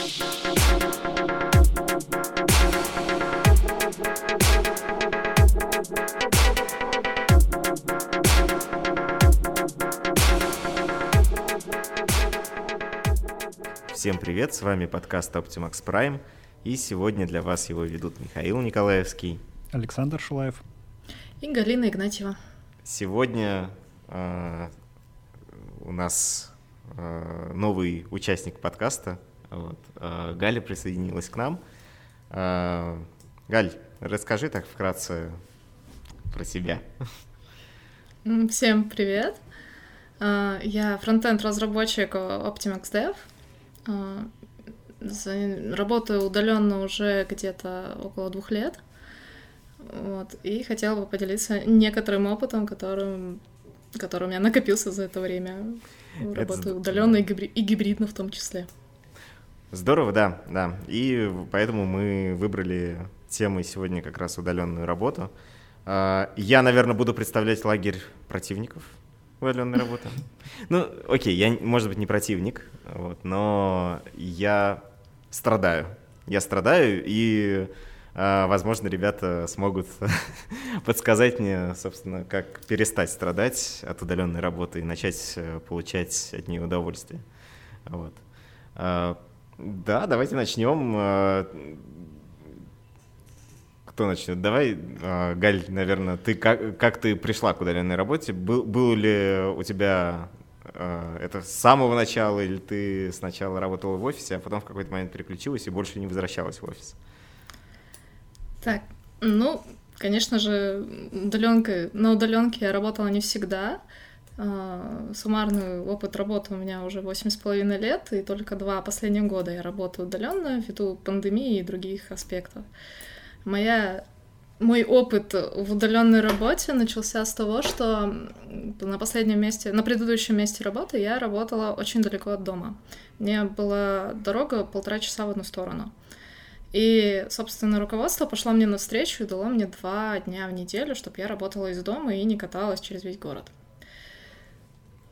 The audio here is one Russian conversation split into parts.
Всем привет, с вами подкаст Optimax Prime, и сегодня для вас его ведут Михаил Николаевский, Александр Шулаев и Галина Игнатьева. Сегодня э, у нас э, новый участник подкаста, вот, э, Галя присоединилась к нам. Э, Галь, расскажи так вкратце про себя. Всем привет. Э, я фронтенд разработчик Optimax Dev. А, работаю удаленно уже где-то около двух лет. Вот, и хотела бы поделиться некоторым опытом, которым, который у меня накопился за это время. Работаю удаленно и, гибри- и гибридно в том числе. Здорово, да, да. И поэтому мы выбрали темой сегодня как раз удаленную работу. А, я, наверное, буду представлять лагерь противников удаленной работы. Ну, окей, я, может быть, не противник, вот, но я страдаю. Я страдаю, и, э, возможно, ребята смогут подсказать мне, собственно, как перестать страдать от удаленной работы и начать э, получать от нее удовольствие. Вот. Э, да, давайте начнем кто начнет? Давай, а, Галь, наверное, ты как, как ты пришла к удаленной работе? Был, был ли у тебя а, это с самого начала, или ты сначала работала в офисе, а потом в какой-то момент переключилась и больше не возвращалась в офис? Так, ну, конечно же, удаленка, на удаленке я работала не всегда. А, суммарный опыт работы у меня уже восемь с половиной лет, и только два последних года я работаю удаленно ввиду пандемии и других аспектов. Моя мой опыт в удаленной работе начался с того, что на последнем месте, на предыдущем месте работы я работала очень далеко от дома. Мне была дорога полтора часа в одну сторону. И, собственно, руководство пошло мне навстречу и дало мне два дня в неделю, чтобы я работала из дома и не каталась через весь город.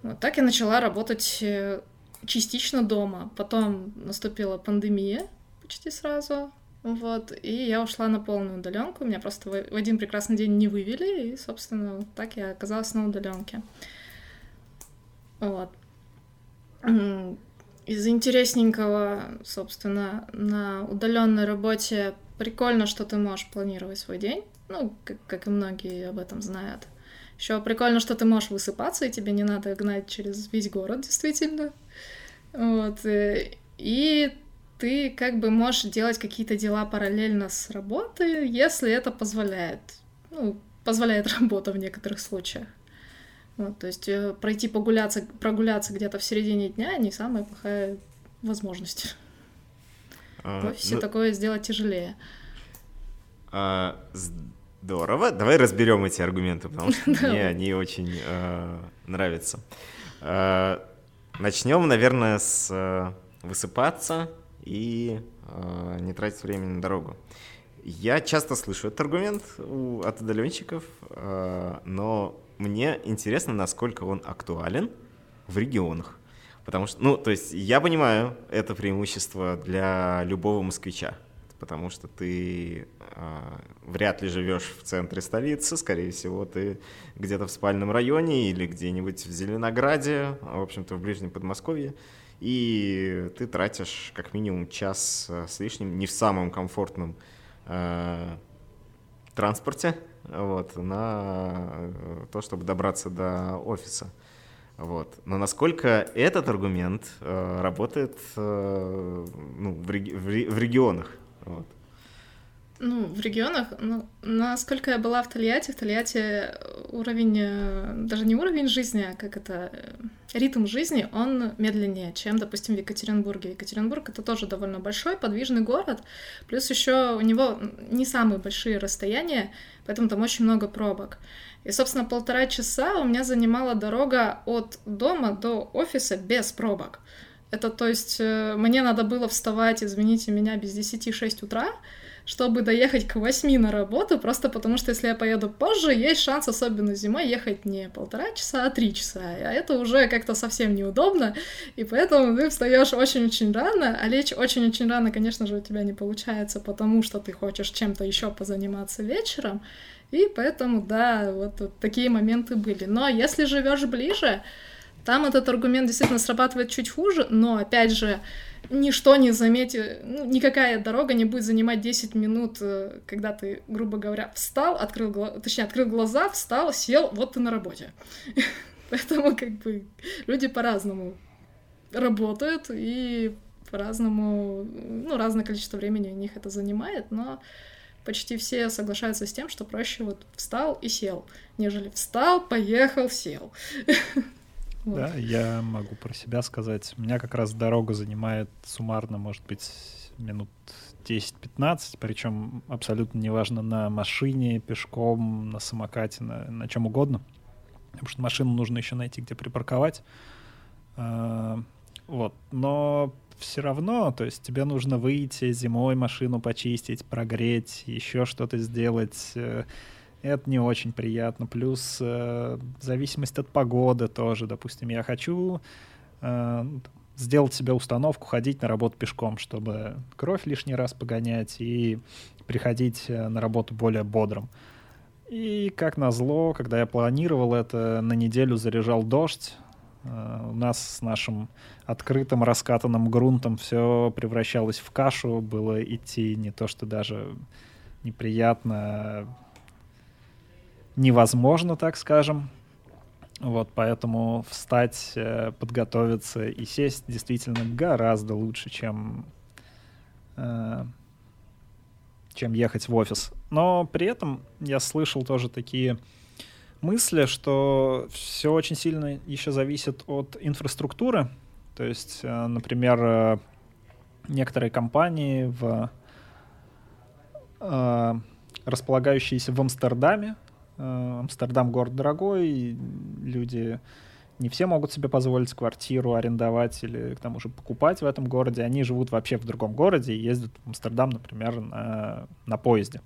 Вот так я начала работать э, частично дома. Потом наступила пандемия почти сразу. Вот, и я ушла на полную удаленку. Меня просто в один прекрасный день не вывели, и, собственно, вот так я оказалась на удаленке. Вот. Из интересненького, собственно, на удаленной работе прикольно, что ты можешь планировать свой день. Ну, как, как и многие об этом знают. Еще прикольно, что ты можешь высыпаться, и тебе не надо гнать через весь город, действительно. Вот. Э, и ты как бы можешь делать какие-то дела параллельно с работой, если это позволяет. Ну, позволяет работа в некоторых случаях. Вот, то есть э, пройти погуляться, прогуляться где-то в середине дня не самая плохая возможность. А, в офисе ну, такое сделать тяжелее. А, здорово. Давай разберем эти аргументы, потому что мне они очень э, нравятся. Э, начнем, наверное, с э, высыпаться и э, не тратить время на дорогу. Я часто слышу этот аргумент у, от удаленщиков, э, но мне интересно, насколько он актуален в регионах. Потому что, ну, то есть я понимаю это преимущество для любого москвича, потому что ты э, вряд ли живешь в центре столицы, скорее всего, ты где-то в спальном районе или где-нибудь в Зеленограде, в общем-то, в ближнем Подмосковье и ты тратишь как минимум час э, с лишним не в самом комфортном э, транспорте вот, на то, чтобы добраться до офиса. Вот. Но насколько этот аргумент э, работает э, ну, в, реги- в, ре- в регионах? Вот. Ну, в регионах, ну, насколько я была в Тольятти, в Тольятти уровень, э, даже не уровень жизни, а как это, э, ритм жизни, он медленнее, чем, допустим, в Екатеринбурге. Екатеринбург — это тоже довольно большой, подвижный город, плюс еще у него не самые большие расстояния, поэтому там очень много пробок. И, собственно, полтора часа у меня занимала дорога от дома до офиса без пробок. Это то есть э, мне надо было вставать, извините меня, без 10 6 утра, чтобы доехать к 8 на работу, просто потому что если я поеду позже, есть шанс, особенно зимой, ехать не полтора часа, а три часа. А это уже как-то совсем неудобно, и поэтому ты встаешь очень-очень рано, а лечь очень-очень рано, конечно же, у тебя не получается, потому что ты хочешь чем-то еще позаниматься вечером. И поэтому, да, вот, вот такие моменты были. Но если живешь ближе, там этот аргумент действительно срабатывает чуть хуже, но опять же, ничто не заметит, ну, никакая дорога не будет занимать 10 минут, э, когда ты, грубо говоря, встал, открыл, точнее, открыл глаза, встал, сел, вот ты на работе. Поэтому, как бы, люди по-разному работают, и по-разному, ну, разное количество времени у них это занимает, но почти все соглашаются с тем, что проще вот встал и сел, нежели встал, поехал, сел. Да, я могу про себя сказать. Меня как раз дорога занимает суммарно, может быть, минут 10-15, причем абсолютно неважно на машине, пешком, на самокате, на, на чем угодно. Потому что машину нужно еще найти, где припарковать. А, вот. Но все равно, то есть тебе нужно выйти зимой машину почистить, прогреть, еще что-то сделать. Э, это не очень приятно. Плюс э, зависимость от погоды тоже. Допустим, я хочу э, сделать себе установку ходить на работу пешком, чтобы кровь лишний раз погонять и приходить э, на работу более бодрым. И как назло, когда я планировал это, на неделю заряжал дождь. Uh, у нас с нашим открытым раскатанным грунтом все превращалось в кашу, было идти не то что даже неприятно, невозможно, так скажем. Вот, поэтому встать, э, подготовиться и сесть действительно гораздо лучше, чем, э, чем ехать в офис. Но при этом я слышал тоже такие мысли, что все очень сильно еще зависит от инфраструктуры. То есть, э, например, некоторые компании в располагающиеся в Амстердаме, Э, Амстердам город дорогой, люди не все могут себе позволить квартиру арендовать или к тому же покупать в этом городе. Они живут вообще в другом городе и ездят в Амстердам, например, на, на поезде.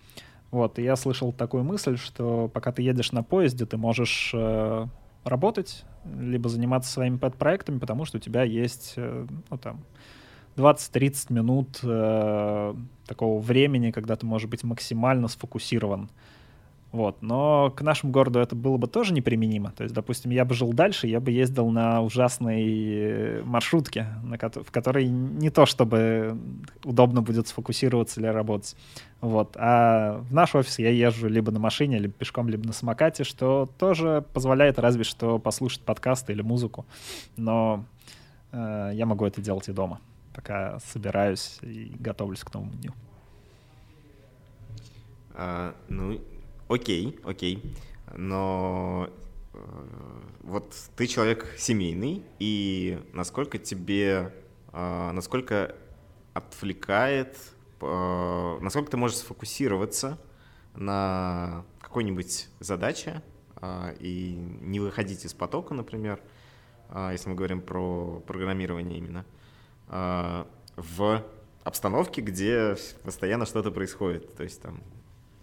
Вот, и я слышал такую мысль, что пока ты едешь на поезде, ты можешь э, работать, либо заниматься своими пэт-проектами, потому что у тебя есть, э, ну, там, 20-30 минут э, такого времени, когда ты можешь быть максимально сфокусирован. Вот. Но к нашему городу это было бы тоже неприменимо. То есть, допустим, я бы жил дальше, я бы ездил на ужасной э, маршрутке, на ко- в которой не то чтобы удобно будет сфокусироваться или работать. Вот. А в наш офис я езжу либо на машине, либо пешком, либо на самокате, что тоже позволяет разве что послушать подкасты или музыку. Но э, я могу это делать и дома, пока собираюсь и готовлюсь к новому дню. А, ну, окей, окей, но э, вот ты человек семейный, и насколько тебе, э, насколько отвлекает, э, насколько ты можешь сфокусироваться на какой-нибудь задаче и не выходить из потока, например, если мы говорим про программирование именно, в обстановке, где постоянно что-то происходит, то есть там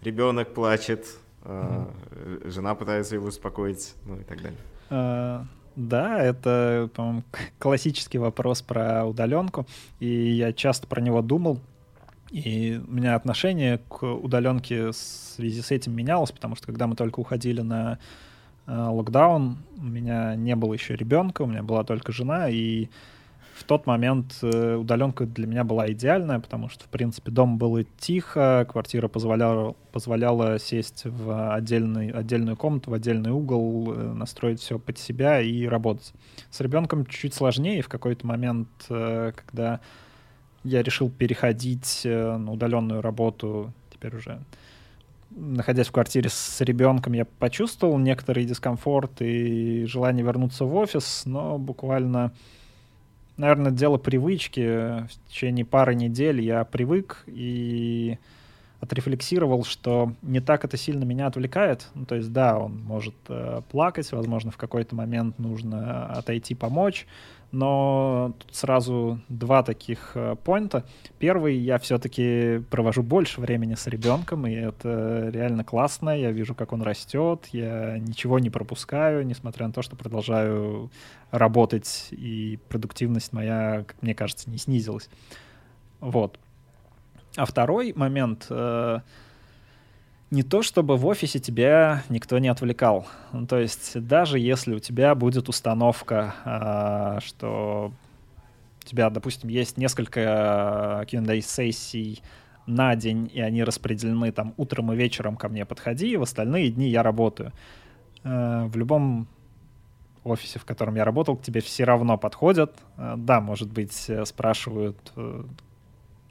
ребенок плачет, mm-hmm. жена пытается его успокоить, ну и так далее. Uh, да, это, по-моему, классический вопрос про удаленку, и я часто про него думал. И у меня отношение к удаленке в связи с этим менялось, потому что когда мы только уходили на э, локдаун, у меня не было еще ребенка, у меня была только жена, и в тот момент э, удаленка для меня была идеальная, потому что, в принципе, дом было тихо, квартира позволяла, позволяла сесть в отдельный, отдельную комнату, в отдельный угол, э, настроить все под себя и работать. С ребенком чуть сложнее. В какой-то момент, э, когда я решил переходить на удаленную работу, теперь уже находясь в квартире с ребенком, я почувствовал некоторый дискомфорт и желание вернуться в офис, но буквально наверное, дело привычки. В течение пары недель я привык и отрефлексировал, что не так это сильно меня отвлекает. Ну, то есть, да, он может э, плакать, возможно, в какой-то момент нужно отойти помочь, но тут сразу два таких э, поинта. Первый, я все-таки провожу больше времени с ребенком, и это реально классно. Я вижу, как он растет, я ничего не пропускаю, несмотря на то, что продолжаю работать, и продуктивность моя, как мне кажется, не снизилась. Вот. А второй момент э, не то чтобы в офисе тебя никто не отвлекал. Ну, то есть даже если у тебя будет установка, э, что у тебя, допустим, есть несколько Q&A-сессий на день, и они распределены там утром и вечером ко мне подходи, и в остальные дни я работаю. Э, в любом офисе, в котором я работал, к тебе все равно подходят. Да, может быть, э, спрашивают, э,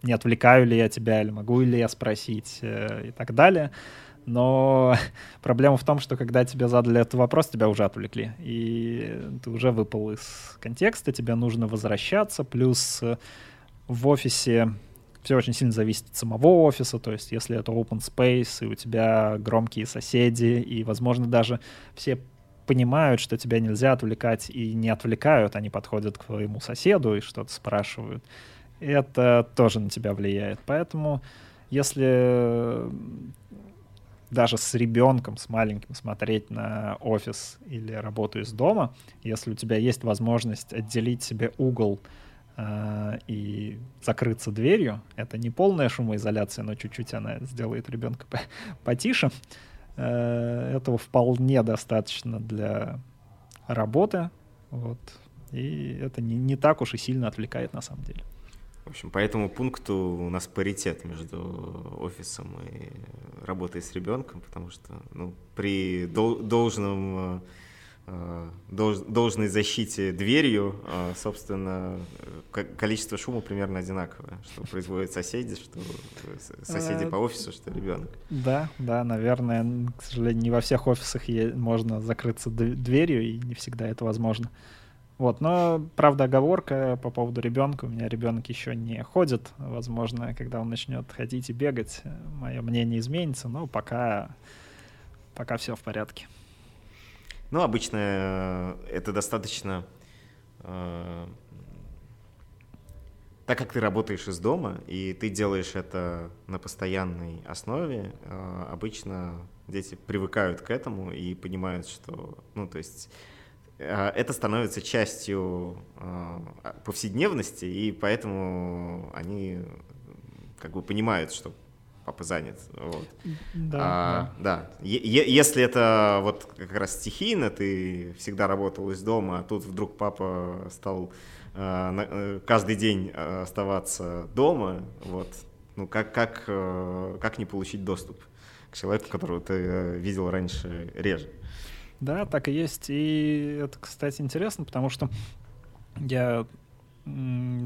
не отвлекаю ли я тебя, или могу ли я спросить э, и так далее. Но проблема в том, что когда тебе задали этот вопрос, тебя уже отвлекли. И ты уже выпал из контекста, тебе нужно возвращаться. Плюс э, в офисе все очень сильно зависит от самого офиса, то есть если это open space, и у тебя громкие соседи, и, возможно, даже все понимают, что тебя нельзя отвлекать, и не отвлекают, они подходят к твоему соседу и что-то спрашивают это тоже на тебя влияет. Поэтому если даже с ребенком, с маленьким смотреть на офис или работу из дома, если у тебя есть возможность отделить себе угол э, и закрыться дверью, это не полная шумоизоляция, но чуть-чуть она сделает ребенка потише, э, этого вполне достаточно для работы, вот, и это не, не так уж и сильно отвлекает на самом деле. В общем, по этому пункту у нас паритет между офисом и работой с ребенком, потому что ну, при дол- должном э, долж- должной защите дверью, э, собственно, количество шума примерно одинаковое, что производят соседи, что соседи по офису, что ребенок. Да, да, наверное, к сожалению, не во всех офисах можно закрыться дверью, и не всегда это возможно. Вот, но, правда, оговорка по поводу ребенка. У меня ребенок еще не ходит. Возможно, когда он начнет ходить и бегать, мое мнение изменится, но пока, пока все в порядке. Ну, обычно э, это достаточно... Э, так как ты работаешь из дома, и ты делаешь это на постоянной основе, э, обычно дети привыкают к этому и понимают, что, ну, то есть это становится частью э, повседневности, и поэтому они как бы понимают, что папа занят. Вот. Да, а, да. да. Если это вот как раз стихийно, ты всегда работал из дома, а тут вдруг папа стал э, каждый день оставаться дома, вот, ну как, как, как не получить доступ к человеку, которого ты видел раньше реже? Да, так и есть. И это, кстати, интересно, потому что я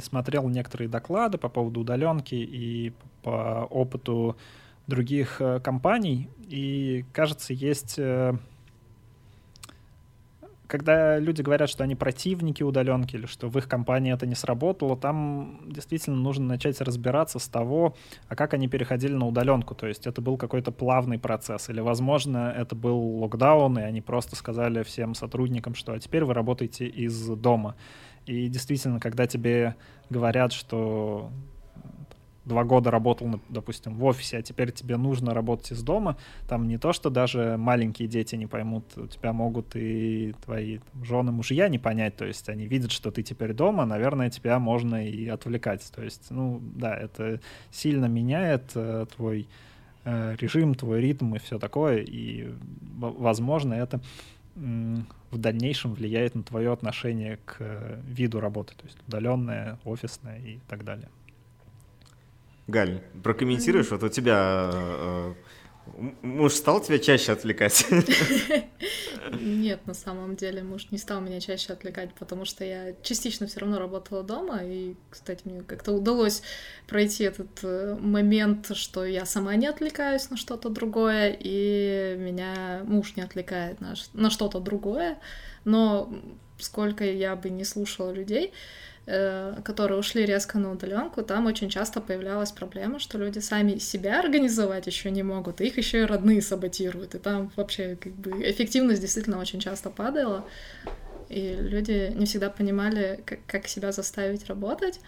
смотрел некоторые доклады по поводу удаленки и по опыту других э, компаний, и, кажется, есть э, когда люди говорят, что они противники удаленки или что в их компании это не сработало, там действительно нужно начать разбираться с того, а как они переходили на удаленку. То есть это был какой-то плавный процесс. Или, возможно, это был локдаун, и они просто сказали всем сотрудникам, что а теперь вы работаете из дома. И действительно, когда тебе говорят, что два года работал, допустим, в офисе, а теперь тебе нужно работать из дома, там не то, что даже маленькие дети не поймут, у тебя могут и твои там, жены, мужья не понять, то есть они видят, что ты теперь дома, наверное, тебя можно и отвлекать, то есть, ну, да, это сильно меняет э, твой э, режим, твой ритм и все такое, и, возможно, это в дальнейшем влияет на твое отношение к э, виду работы, то есть удаленное, офисное и так далее. Галь, прокомментируешь, вот у тебя э, муж стал тебя чаще отвлекать? Нет, на самом деле муж не стал меня чаще отвлекать, потому что я частично все равно работала дома, и, кстати, мне как-то удалось пройти этот э, момент, что я сама не отвлекаюсь на что-то другое, и меня муж не отвлекает на, на что-то другое, но сколько я бы не слушала людей, Э, которые ушли резко на удаленку, там очень часто появлялась проблема, что люди сами себя организовать еще не могут, их еще и родные саботируют. И там вообще как бы эффективность действительно очень часто падала. и люди не всегда понимали, как себя заставить работать.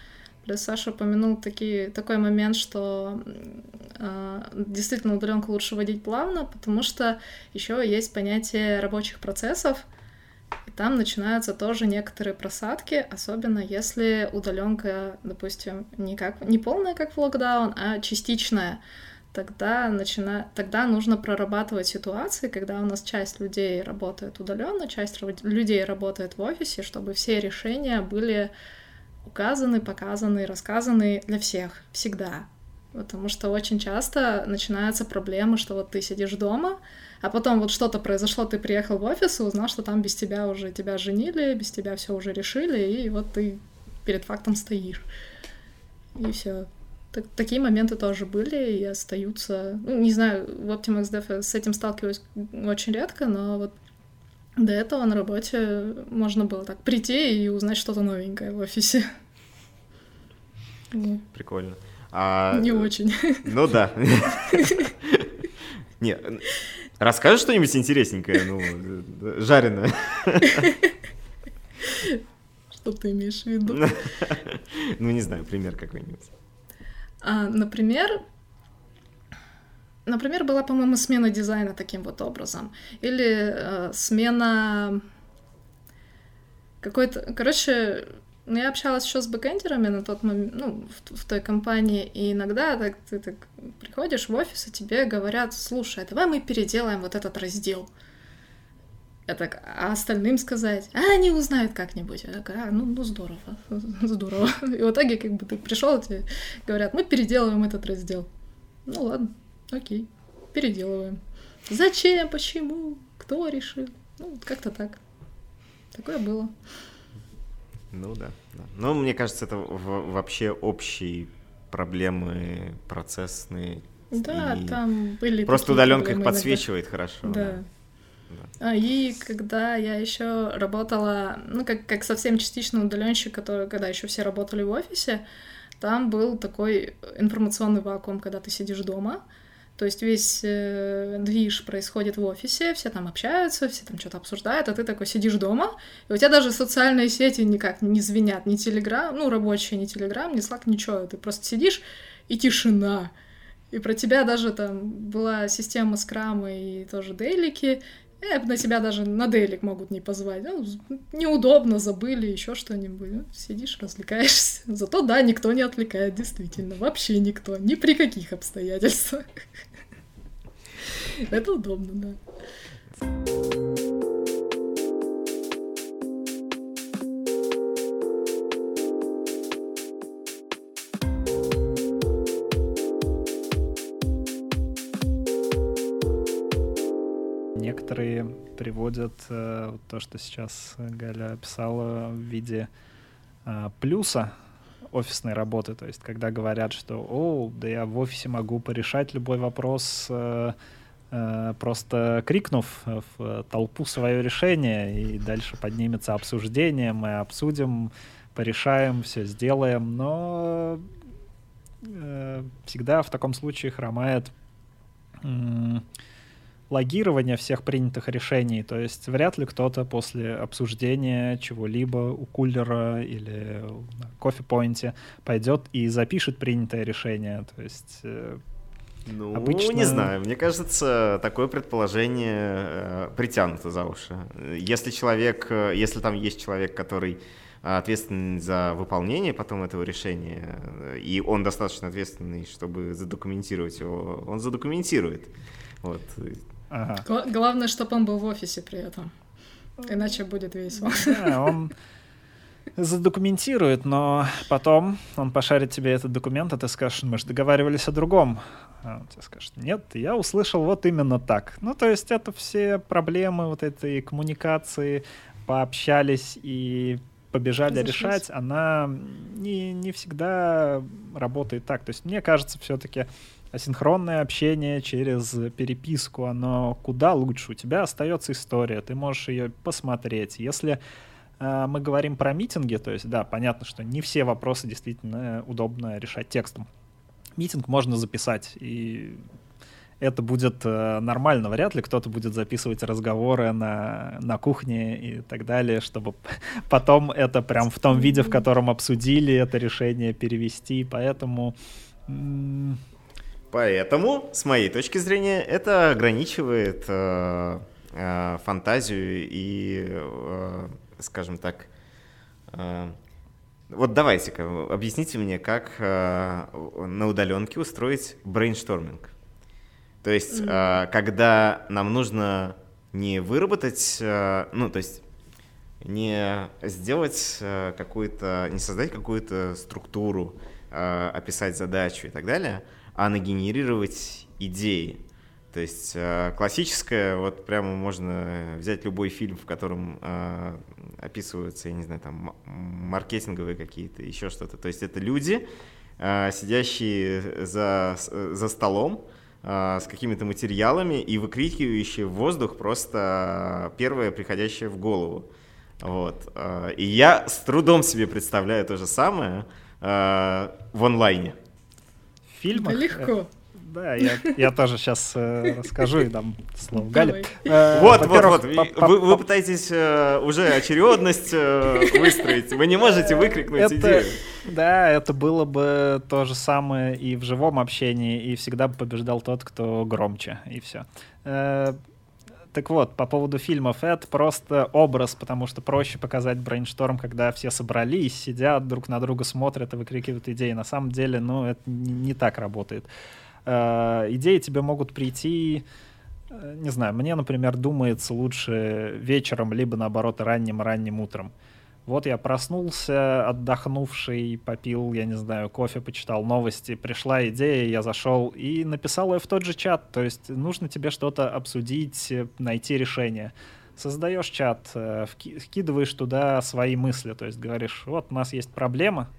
Плюс Саша упомянул такие, такой момент, что э, действительно удаленку лучше водить плавно, потому что еще есть понятие рабочих процессов, и там начинаются тоже некоторые просадки, особенно если удаленка, допустим, не, как, не полная, как в локдаун, а частичная. Тогда, начина... Тогда нужно прорабатывать ситуации, когда у нас часть людей работает удаленно, часть людей работает в офисе, чтобы все решения были указаны, показаны, рассказаны для всех всегда. Потому что очень часто начинаются проблемы, что вот ты сидишь дома, а потом вот что-то произошло, ты приехал в офис и узнал, что там без тебя уже тебя женили, без тебя все уже решили, и вот ты перед фактом стоишь. И все. Так, такие моменты тоже были и остаются. Ну, не знаю, в Optimax Dev с этим сталкиваюсь очень редко, но вот до этого на работе можно было так прийти и узнать что-то новенькое в офисе. Прикольно. А... Не очень. Ну да. Не, расскажи что-нибудь интересненькое, ну, жареное. Что ты имеешь в виду? Ну, не знаю, пример какой-нибудь. А, например, например, была, по-моему, смена дизайна таким вот образом. Или э, смена какой-то... Короче, ну, я общалась еще с бэкэндерами на тот момент, ну, в, в той компании, и иногда так, ты так приходишь в офис, и тебе говорят, слушай, а давай мы переделаем вот этот раздел. Я так, а остальным сказать? А они узнают как-нибудь. Я так, а, ну, ну здорово, здорово. И в итоге, как бы, ты пришел, тебе говорят, мы переделываем этот раздел. Ну ладно, окей, переделываем. Зачем, почему, кто решил? Ну, как-то так. Такое было. Ну да, да. Но мне кажется, это вообще общие проблемы процессные. Да, там были. Просто удаленка их подсвечивает иногда. хорошо. Да. да. Да. А, и когда я еще работала, ну, как, как совсем частично удаленщик, который, когда еще все работали в офисе, там был такой информационный вакуум, когда ты сидишь дома, то есть весь э, движ происходит в офисе, все там общаются, все там что-то обсуждают, а ты такой сидишь дома, и у тебя даже социальные сети никак не звенят, ни Телеграм, ну, рабочие, ни Телеграм, ни Slack, ничего. Ты просто сидишь, и тишина. И про тебя даже там была система скрама и тоже дейлики, э, на тебя даже на дейлик могут не позвать. Ну, неудобно, забыли, еще что-нибудь. Ну, сидишь, развлекаешься. Зато да, никто не отвлекает, действительно. Вообще никто. Ни при каких обстоятельствах. Это удобно, да. Приводят э, то, что сейчас Галя описала в виде э, плюса офисной работы. То есть, когда говорят, что «О, да я в офисе могу порешать любой вопрос, э, э, просто крикнув в толпу свое решение, и дальше поднимется обсуждение, мы обсудим, порешаем, все сделаем». Но э, всегда в таком случае хромает логирования всех принятых решений. То есть вряд ли кто-то после обсуждения чего-либо у кулера или на кофе-поинте пойдет и запишет принятое решение. То есть э, ну, Обычно... не знаю. Мне кажется, такое предположение э, притянуто за уши. Если человек, э, если там есть человек, который ответственный за выполнение потом этого решения, э, и он достаточно ответственный, чтобы задокументировать его, он задокументирует. Вот. Ага. Главное, чтобы он был в офисе при этом. Иначе будет весело. Да, он задокументирует, но потом он пошарит тебе этот документ, а ты скажешь, мы же договаривались о другом. А он тебе скажет, нет, я услышал вот именно так. Ну, то есть это все проблемы вот этой коммуникации, пообщались и побежали Разошлись. решать, она не, не всегда работает так. То есть мне кажется, все-таки асинхронное общение через переписку, оно куда лучше. У тебя остается история, ты можешь ее посмотреть. Если э, мы говорим про митинги, то есть, да, понятно, что не все вопросы действительно удобно решать текстом. Митинг можно записать, и это будет э, нормально. Вряд ли кто-то будет записывать разговоры на, на кухне и так далее, чтобы потом это прям в том виде, в котором обсудили это решение перевести. Поэтому... Поэтому, с моей точки зрения, это ограничивает э, э, фантазию и, э, скажем так, э, вот давайте-ка, объясните мне, как э, на удаленке устроить брейншторминг. То есть, mm-hmm. когда нам нужно не выработать, э, ну, то есть не сделать э, какую-то, не создать какую-то структуру, описать задачу и так далее, а нагенерировать идеи. То есть классическое, вот прямо можно взять любой фильм, в котором описываются, я не знаю, там маркетинговые какие-то, еще что-то. То есть это люди, сидящие за, за столом, с какими-то материалами и выкрикивающие в воздух просто первое приходящее в голову. Вот. И я с трудом себе представляю то же самое в онлайне. Фильмах? Да легко. Да, я, я тоже сейчас э, расскажу и дам слово Гале. Э, вот, вот, вот. Вы, вы пытаетесь э, уже очередность э, выстроить. Вы не можете выкрикнуть это, идею. Да, это было бы то же самое и в живом общении, и всегда бы побеждал тот, кто громче, и все. Э, так вот, по поводу фильмов, это просто образ, потому что проще показать брейншторм, когда все собрались, сидят, друг на друга смотрят и выкрикивают идеи. На самом деле, ну, это не, так работает. Э, идеи тебе могут прийти, э, не знаю, мне, например, думается лучше вечером, либо наоборот ранним-ранним утром. Вот я проснулся, отдохнувший, попил, я не знаю, кофе, почитал новости, пришла идея, я зашел и написал ее в тот же чат. То есть нужно тебе что-то обсудить, найти решение. Создаешь чат, э, вкидываешь туда свои мысли, то есть говоришь, вот у нас есть проблема,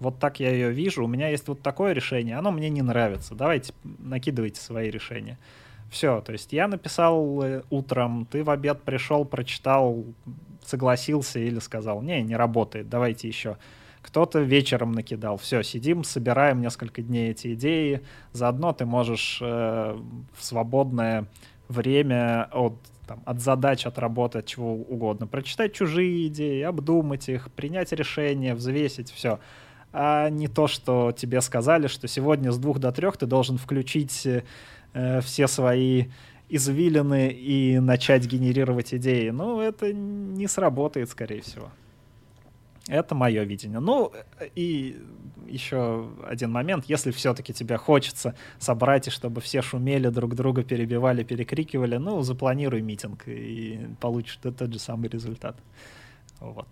вот так я ее вижу, у меня есть вот такое решение, оно мне не нравится, давайте накидывайте свои решения. Все, то есть я написал э, утром, ты в обед пришел, прочитал, согласился или сказал, не, не работает, давайте еще. Кто-то вечером накидал, все, сидим, собираем несколько дней эти идеи, заодно ты можешь э, в свободное время от там, от задач, от работы, от чего угодно. Прочитать чужие идеи, обдумать их, принять решение, взвесить, все а не то, что тебе сказали, что сегодня с двух до трех ты должен включить э, все свои извилины и начать генерировать идеи. Ну, это не сработает, скорее всего. Это мое видение. Ну, и еще один момент. Если все-таки тебе хочется собрать, и чтобы все шумели, друг друга перебивали, перекрикивали, ну, запланируй митинг, и получишь тот же самый результат. Вот.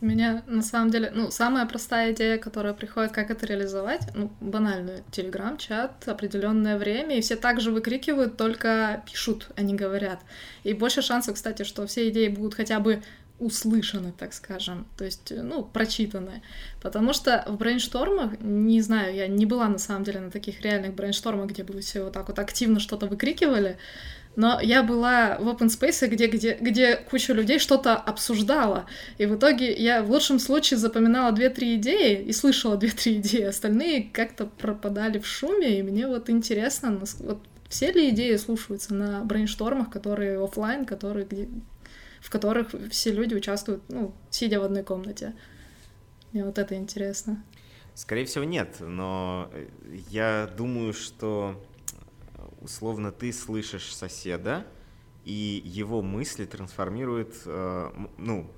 Меня на самом деле, ну, самая простая идея, которая приходит, как это реализовать, ну, банальную, телеграм-чат, определенное время, и все также выкрикивают, только пишут, а не говорят. И больше шансов, кстати, что все идеи будут хотя бы услышаны, так скажем, то есть, ну, прочитаны. Потому что в брейнштормах, не знаю, я не была на самом деле на таких реальных брейнштормах, где бы все вот так вот активно что-то выкрикивали, но я была в open space, где, где, где куча людей что-то обсуждала. И в итоге я в лучшем случае запоминала 2-3 идеи и слышала 2-3 идеи. Остальные как-то пропадали в шуме, и мне вот интересно, вот все ли идеи слушаются на брейнштормах, которые офлайн, которые, где, в которых все люди участвуют, ну, сидя в одной комнате. Мне вот это интересно. Скорее всего, нет, но я думаю, что условно ты слышишь соседа, и его мысли трансформируют, э, ну,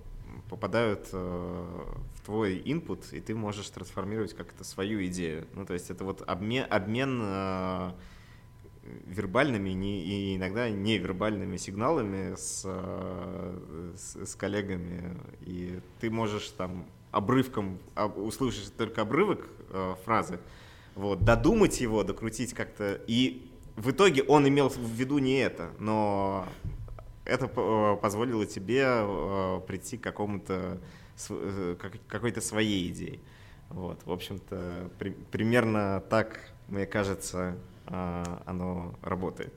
попадают э, в твой input, и ты можешь трансформировать как-то свою идею. Ну, то есть это вот обмен, обмен э, вербальными не, и иногда невербальными сигналами с, с, с коллегами, и ты можешь там обрывком услышать только обрывок э, фразы, вот, додумать его, докрутить как-то, и в итоге он имел в виду не это, но это э, позволило тебе э, прийти к какому-то э, какой-то своей идее. Вот, в общем-то, при, примерно так, мне кажется, оно работает.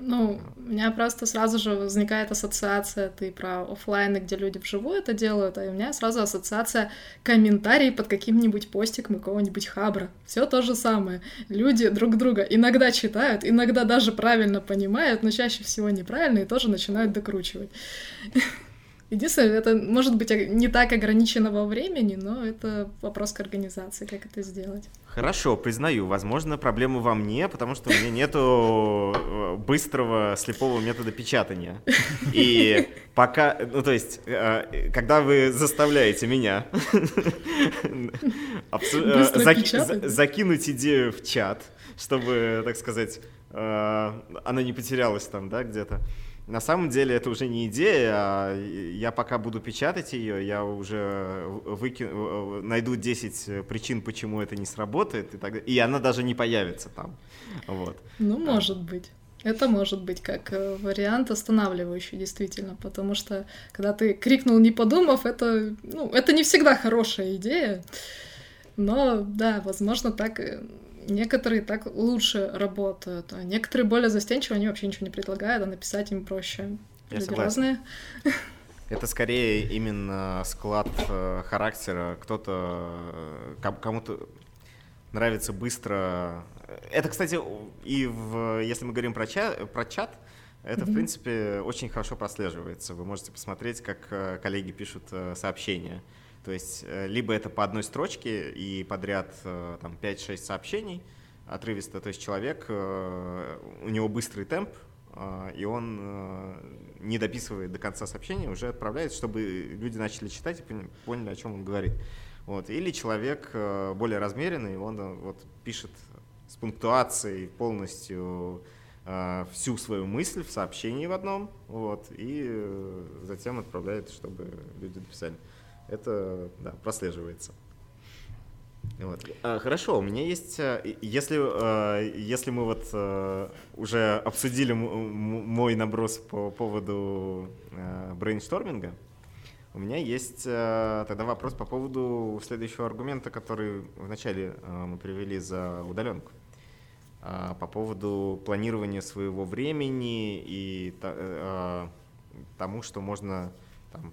Ну, у меня просто сразу же возникает ассоциация, ты про офлайны, где люди вживую это делают, а у меня сразу ассоциация комментарий под каким-нибудь постиком какого-нибудь хабра. Все то же самое. Люди друг друга иногда читают, иногда даже правильно понимают, но чаще всего неправильно и тоже начинают докручивать. Единственное, это может быть не так ограничено во времени, но это вопрос к организации, как это сделать. Хорошо, признаю, возможно, проблема во мне, потому что у меня нету э, быстрого слепого метода печатания. И пока, ну то есть, э, когда вы заставляете меня э, закинуть идею в чат, чтобы, так сказать, она не потерялась там, да, где-то, на самом деле это уже не идея, а я пока буду печатать ее, я уже выкину, найду 10 причин, почему это не сработает, и, так, и она даже не появится там. Вот. Ну, может быть. Это может быть как э, вариант останавливающий, действительно, потому что когда ты крикнул не подумав, это, ну, это не всегда хорошая идея. Но да, возможно, так э, Некоторые так лучше работают, а некоторые более застенчивые, они вообще ничего не предлагают, а написать им проще. Я Люди разные. Это скорее именно склад э, характера. Кто-то, э, кому-то нравится быстро. Это, кстати, и в, если мы говорим про чат, про чат это, mm-hmm. в принципе, очень хорошо прослеживается. Вы можете посмотреть, как э, коллеги пишут сообщения. То есть э, либо это по одной строчке и подряд э, там 5-6 сообщений отрывисто, то есть человек, э, у него быстрый темп, и он не дописывает до конца сообщения, уже отправляет, чтобы люди начали читать и поняли, о чем он говорит. Вот. Или человек более размеренный, он вот пишет с пунктуацией полностью всю свою мысль в сообщении в одном, вот, и затем отправляет, чтобы люди написали это да, прослеживается. Вот. А, хорошо, у меня есть, э, если, э, если мы вот э, уже обсудили мой наброс по поводу брейншторминга, у меня есть тогда вопрос по поводу следующего аргумента, который вначале мы привели за удаленку. А, по поводу планирования своего времени и тому, что можно там,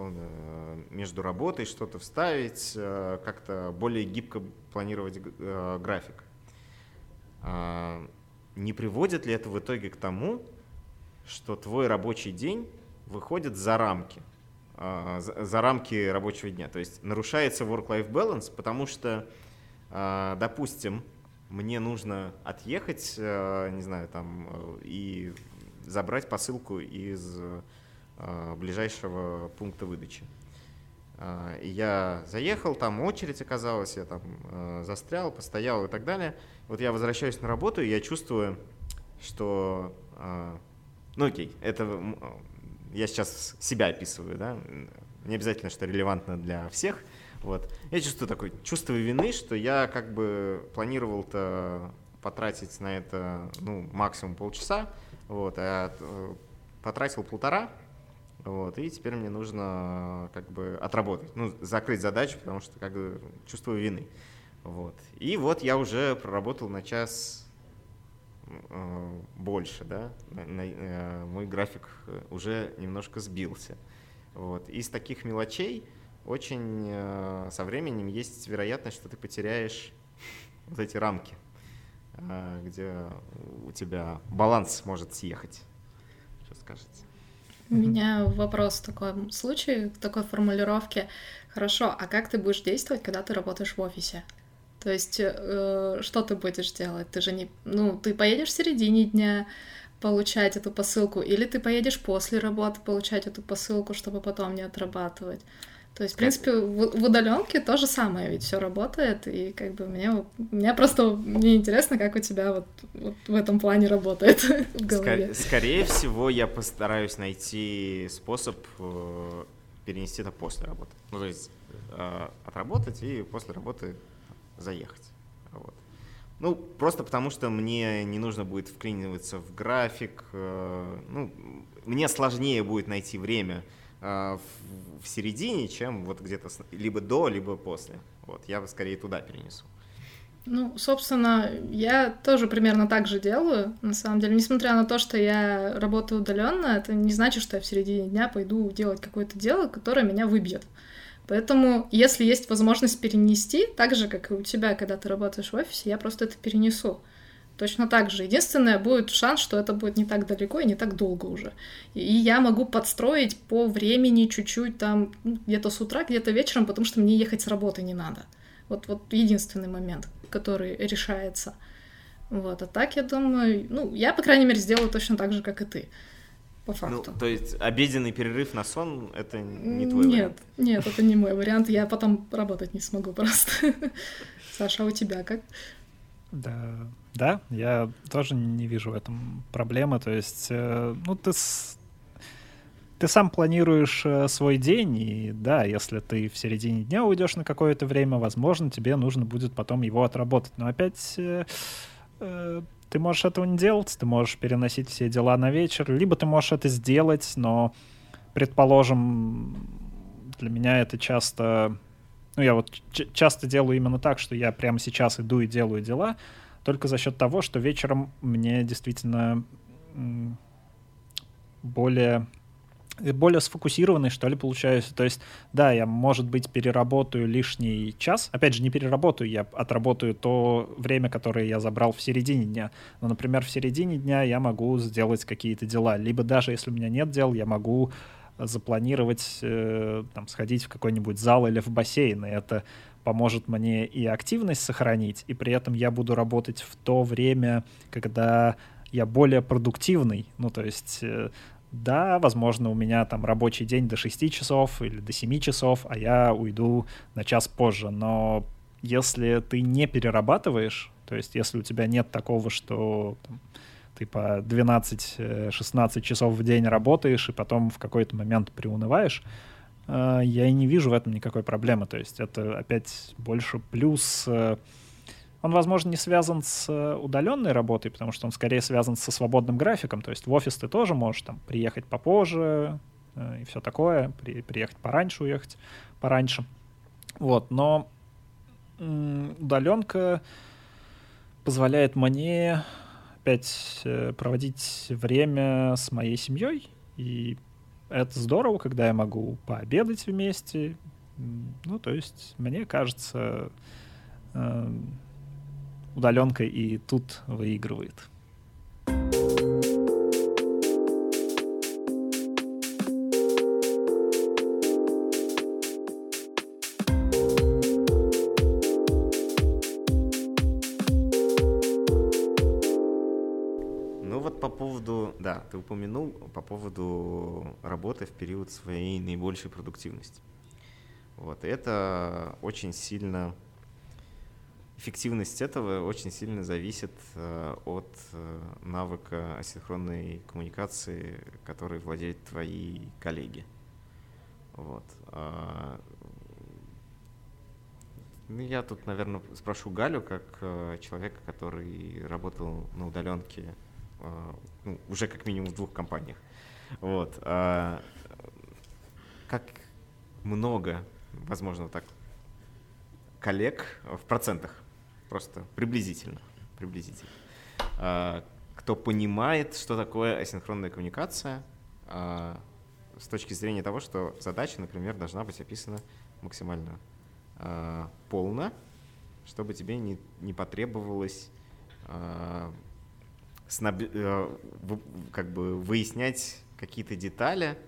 условно, э, между работой что-то вставить, э, как-то более гибко планировать э, график. А, не приводит ли это в итоге к тому, что твой рабочий день выходит за рамки, а, за рамки рабочего дня? То есть нарушается work-life balance, потому что, а, допустим, мне нужно отъехать, не знаю, там, и забрать посылку из ближайшего пункта выдачи. Э, я заехал, там очередь оказалась, я там э, застрял, постоял и так далее. Вот я возвращаюсь на работу, и я чувствую, что... Ну окей, это я сейчас себя описываю, да, не обязательно, что релевантно для всех. Вот. Я чувствую такое чувство вины, что я как бы планировал-то потратить на это ну, максимум полчаса, вот, а потратил полтора, вот, и теперь мне нужно как бы отработать, ну, закрыть задачу, потому что как бы чувствую вины. Вот. И вот я уже проработал на час э, больше, да, на, на, э, мой график уже немножко сбился. Вот. Из таких мелочей очень э, со временем есть вероятность, что ты потеряешь вот эти рамки, э, где у тебя баланс может съехать. Что скажете? У меня вопрос в таком случае, в такой формулировке. Хорошо, а как ты будешь действовать, когда ты работаешь в офисе? То есть, э, что ты будешь делать? Ты же не... Ну, ты поедешь в середине дня получать эту посылку, или ты поедешь после работы получать эту посылку, чтобы потом не отрабатывать? То есть, в принципе, в, в удаленке то же самое, ведь все работает, и как бы мне, мне просто мне интересно, как у тебя вот, вот в этом плане работает в голове. Скорее, скорее всего, я постараюсь найти способ э, перенести это после работы. Ну, то есть э, отработать и после работы заехать. Вот. Ну, просто потому что мне не нужно будет вклиниваться в график. Э, ну, мне сложнее будет найти время в середине, чем вот где-то либо до, либо после. Вот, я бы скорее туда перенесу. Ну, собственно, я тоже примерно так же делаю. На самом деле, несмотря на то, что я работаю удаленно, это не значит, что я в середине дня пойду делать какое-то дело, которое меня выбьет. Поэтому, если есть возможность перенести, так же, как и у тебя, когда ты работаешь в офисе, я просто это перенесу. Точно так же. Единственное, будет шанс, что это будет не так далеко и не так долго уже. И я могу подстроить по времени чуть-чуть там, ну, где-то с утра, где-то вечером, потому что мне ехать с работы не надо. Вот, вот единственный момент, который решается. Вот, а так я думаю, ну, я, по крайней мере, сделаю точно так же, как и ты, по ну, факту. Ну, то есть обеденный перерыв на сон — это не твой нет, вариант? Нет, это не мой вариант, я потом работать не смогу просто. Саша, а у тебя как? Да, да, я тоже не вижу в этом проблемы. То есть, э, ну, ты с ты сам планируешь э, свой день, и да, если ты в середине дня уйдешь на какое-то время, возможно, тебе нужно будет потом его отработать. Но опять э, ты можешь этого не делать, ты можешь переносить все дела на вечер, либо ты можешь это сделать, но, предположим, для меня это часто... Ну, я вот часто делаю именно так, что я прямо сейчас иду и делаю дела, только за счет того, что вечером мне действительно более более сфокусированный, что ли, получаюсь. То есть, да, я, может быть, переработаю лишний час. Опять же, не переработаю, я отработаю то время, которое я забрал в середине дня. Но, например, в середине дня я могу сделать какие-то дела. Либо даже если у меня нет дел, я могу запланировать, э, там, сходить в какой-нибудь зал или в бассейн. И это поможет мне и активность сохранить, и при этом я буду работать в то время, когда я более продуктивный. Ну, то есть э, да, возможно, у меня там рабочий день до 6 часов или до 7 часов, а я уйду на час позже. Но если ты не перерабатываешь, то есть если у тебя нет такого, что там, ты по 12-16 часов в день работаешь и потом в какой-то момент приунываешь, э, я и не вижу в этом никакой проблемы. То есть это опять больше плюс э, он, возможно, не связан с э, удаленной работой, потому что он скорее связан со свободным графиком. То есть в офис ты тоже можешь там приехать попозже э, и все такое, при, приехать пораньше, уехать пораньше. Вот, но удаленка позволяет мне опять э, проводить время с моей семьей, и это здорово, когда я могу пообедать вместе. Ну, то есть, мне кажется, э, удаленка и тут выигрывает. Упомянул по поводу работы в период своей наибольшей продуктивности. Вот, это очень сильно эффективность этого очень сильно зависит э, от э, навыка асинхронной коммуникации, которой владеют твои коллеги. Вот. А, ну, я тут, наверное, спрошу Галю, как э, человека, который работал на удаленке ну, уже как минимум в двух компаниях. Вот. А, как много, возможно, так, коллег в процентах просто приблизительно, приблизительно. А, кто понимает, что такое асинхронная коммуникация, а, с точки зрения того, что задача, например, должна быть описана максимально а, полно, чтобы тебе не, не потребовалось сноб... Э, как бы выяснять какие-то детали,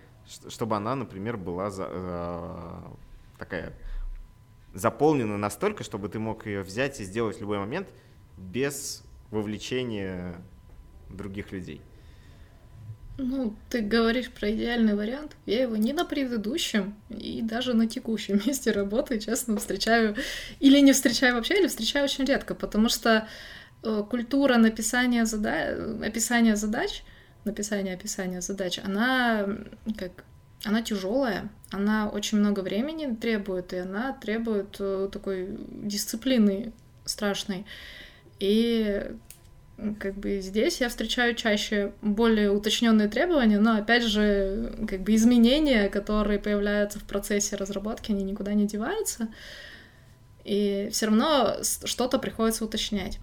чтобы она, например, была за... такая заполнена настолько, чтобы ты мог ее взять и сделать в любой момент без вовлечения других людей. Ну, ты говоришь про идеальный вариант. Я его не на предыдущем и даже на текущем месте работы, честно, встречаю или не встречаю вообще, или встречаю очень редко, потому что э, культура написания задач, описания задач, написания описания задач, она как она тяжелая, она очень много времени требует, и она требует э, такой дисциплины страшной. И как бы здесь я встречаю чаще более уточненные требования, но опять же, как бы изменения, которые появляются в процессе разработки, они никуда не деваются. И все равно что-то приходится уточнять.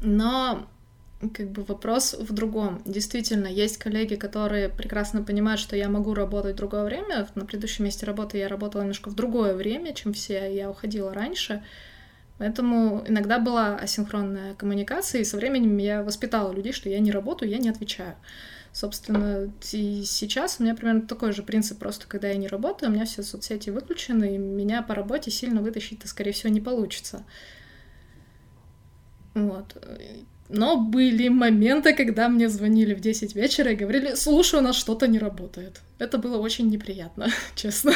Но как бы вопрос в другом. Действительно, есть коллеги, которые прекрасно понимают, что я могу работать в другое время. На предыдущем месте работы я работала немножко в другое время, чем все. Я уходила раньше. Поэтому иногда была асинхронная коммуникация, и со временем я воспитала людей, что я не работаю, я не отвечаю. Собственно, и сейчас у меня примерно такой же принцип, просто когда я не работаю, у меня все соцсети выключены, и меня по работе сильно вытащить-то, скорее всего, не получится. Вот. Но были моменты, когда мне звонили в 10 вечера и говорили, слушай, у нас что-то не работает. Это было очень неприятно, честно.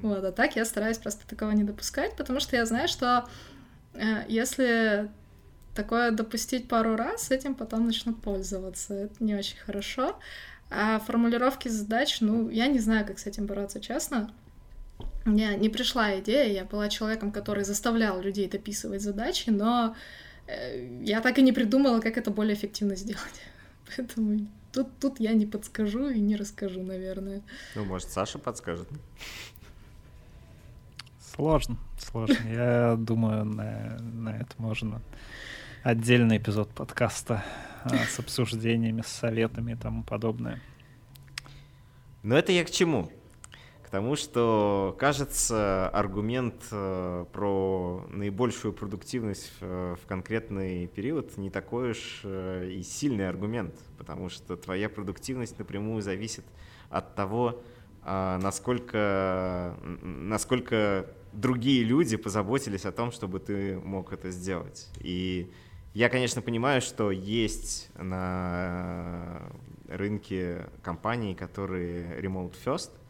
Вот, а так я стараюсь просто такого не допускать, потому что я знаю, что э, если такое допустить пару раз, этим потом начнут пользоваться. Это не очень хорошо. А формулировки задач, ну, я не знаю, как с этим бороться, честно. Мне не пришла идея, я была человеком, который заставлял людей дописывать задачи, но э, я так и не придумала, как это более эффективно сделать. Поэтому тут, тут я не подскажу и не расскажу, наверное. Ну, может, Саша подскажет. Сложно, сложно. Я думаю, на, на это можно отдельный эпизод подкаста а, с обсуждениями, с советами и тому подобное. Но это я к чему? К тому, что, кажется, аргумент э, про наибольшую продуктивность в, в конкретный период не такой уж э, и сильный аргумент, потому что твоя продуктивность напрямую зависит от того, э, насколько, насколько другие люди позаботились о том, чтобы ты мог это сделать. И я, конечно, понимаю, что есть на рынке компании, которые remote first — а,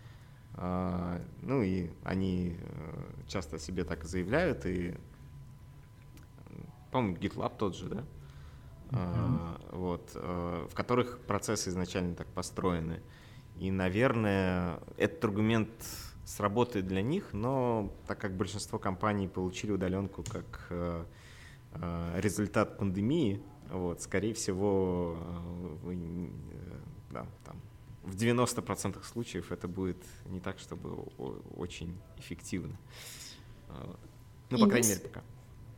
ну и они э, часто себе так заявляют, и, по-моему, GitLab тот же, да? Uh-huh. Вот, э, в которых процессы изначально так построены. И, наверное, этот аргумент сработает для них, но так как большинство компаний получили удаленку как э, результат пандемии, вот, скорее всего, вы, да, там, в 90% случаев это будет не так, чтобы очень эффективно. А, ну, по крайней мере, пока.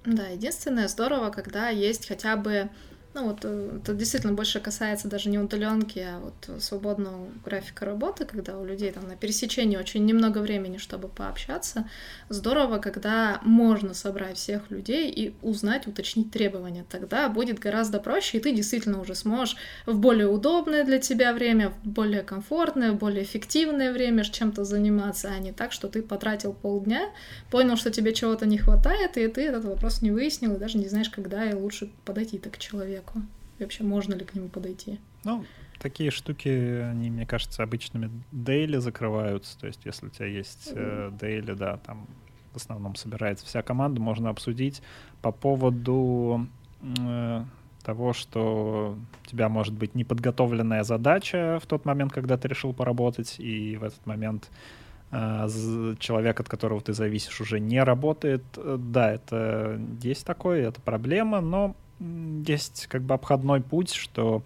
Да, единственное здорово, когда есть хотя бы ну вот э, это действительно больше касается даже не удаленки, а вот свободного графика работы, когда у людей там на пересечении очень немного времени, чтобы пообщаться. Здорово, когда можно собрать всех людей и узнать, уточнить требования. Тогда будет гораздо проще, и ты действительно уже сможешь в более удобное для тебя время, в более комфортное, в более эффективное время чем-то заниматься, а не так, что ты потратил полдня, понял, что тебе чего-то не хватает, и ты этот вопрос не выяснил, и даже не знаешь, когда и лучше подойти-то к человеку человеку? И вообще, можно ли к нему подойти? Ну, такие штуки, они, мне кажется, обычными дейли закрываются. То есть, если у тебя есть э, дейли, да, там в основном собирается вся команда, можно обсудить по поводу э, того, что у тебя может быть неподготовленная задача в тот момент, когда ты решил поработать, и в этот момент э, человек, от которого ты зависишь, уже не работает. Да, это есть такое, это проблема, но есть как бы обходной путь, что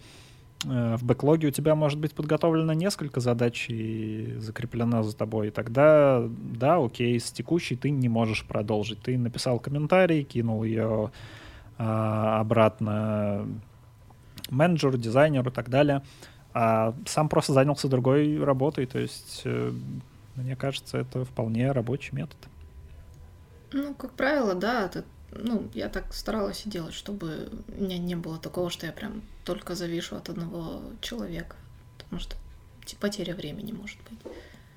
э, в бэклоге у тебя может быть подготовлено несколько задач и закреплено за тобой. И тогда, да, окей, с текущей ты не можешь продолжить. Ты написал комментарий, кинул ее а, обратно менеджеру, дизайнеру и так далее. А сам просто занялся другой работой. То есть, э, мне кажется, это вполне рабочий метод. Ну, как правило, да, это ну, я так старалась и делать, чтобы у меня не было такого, что я прям только завишу от одного человека, потому что типа, потеря времени может быть.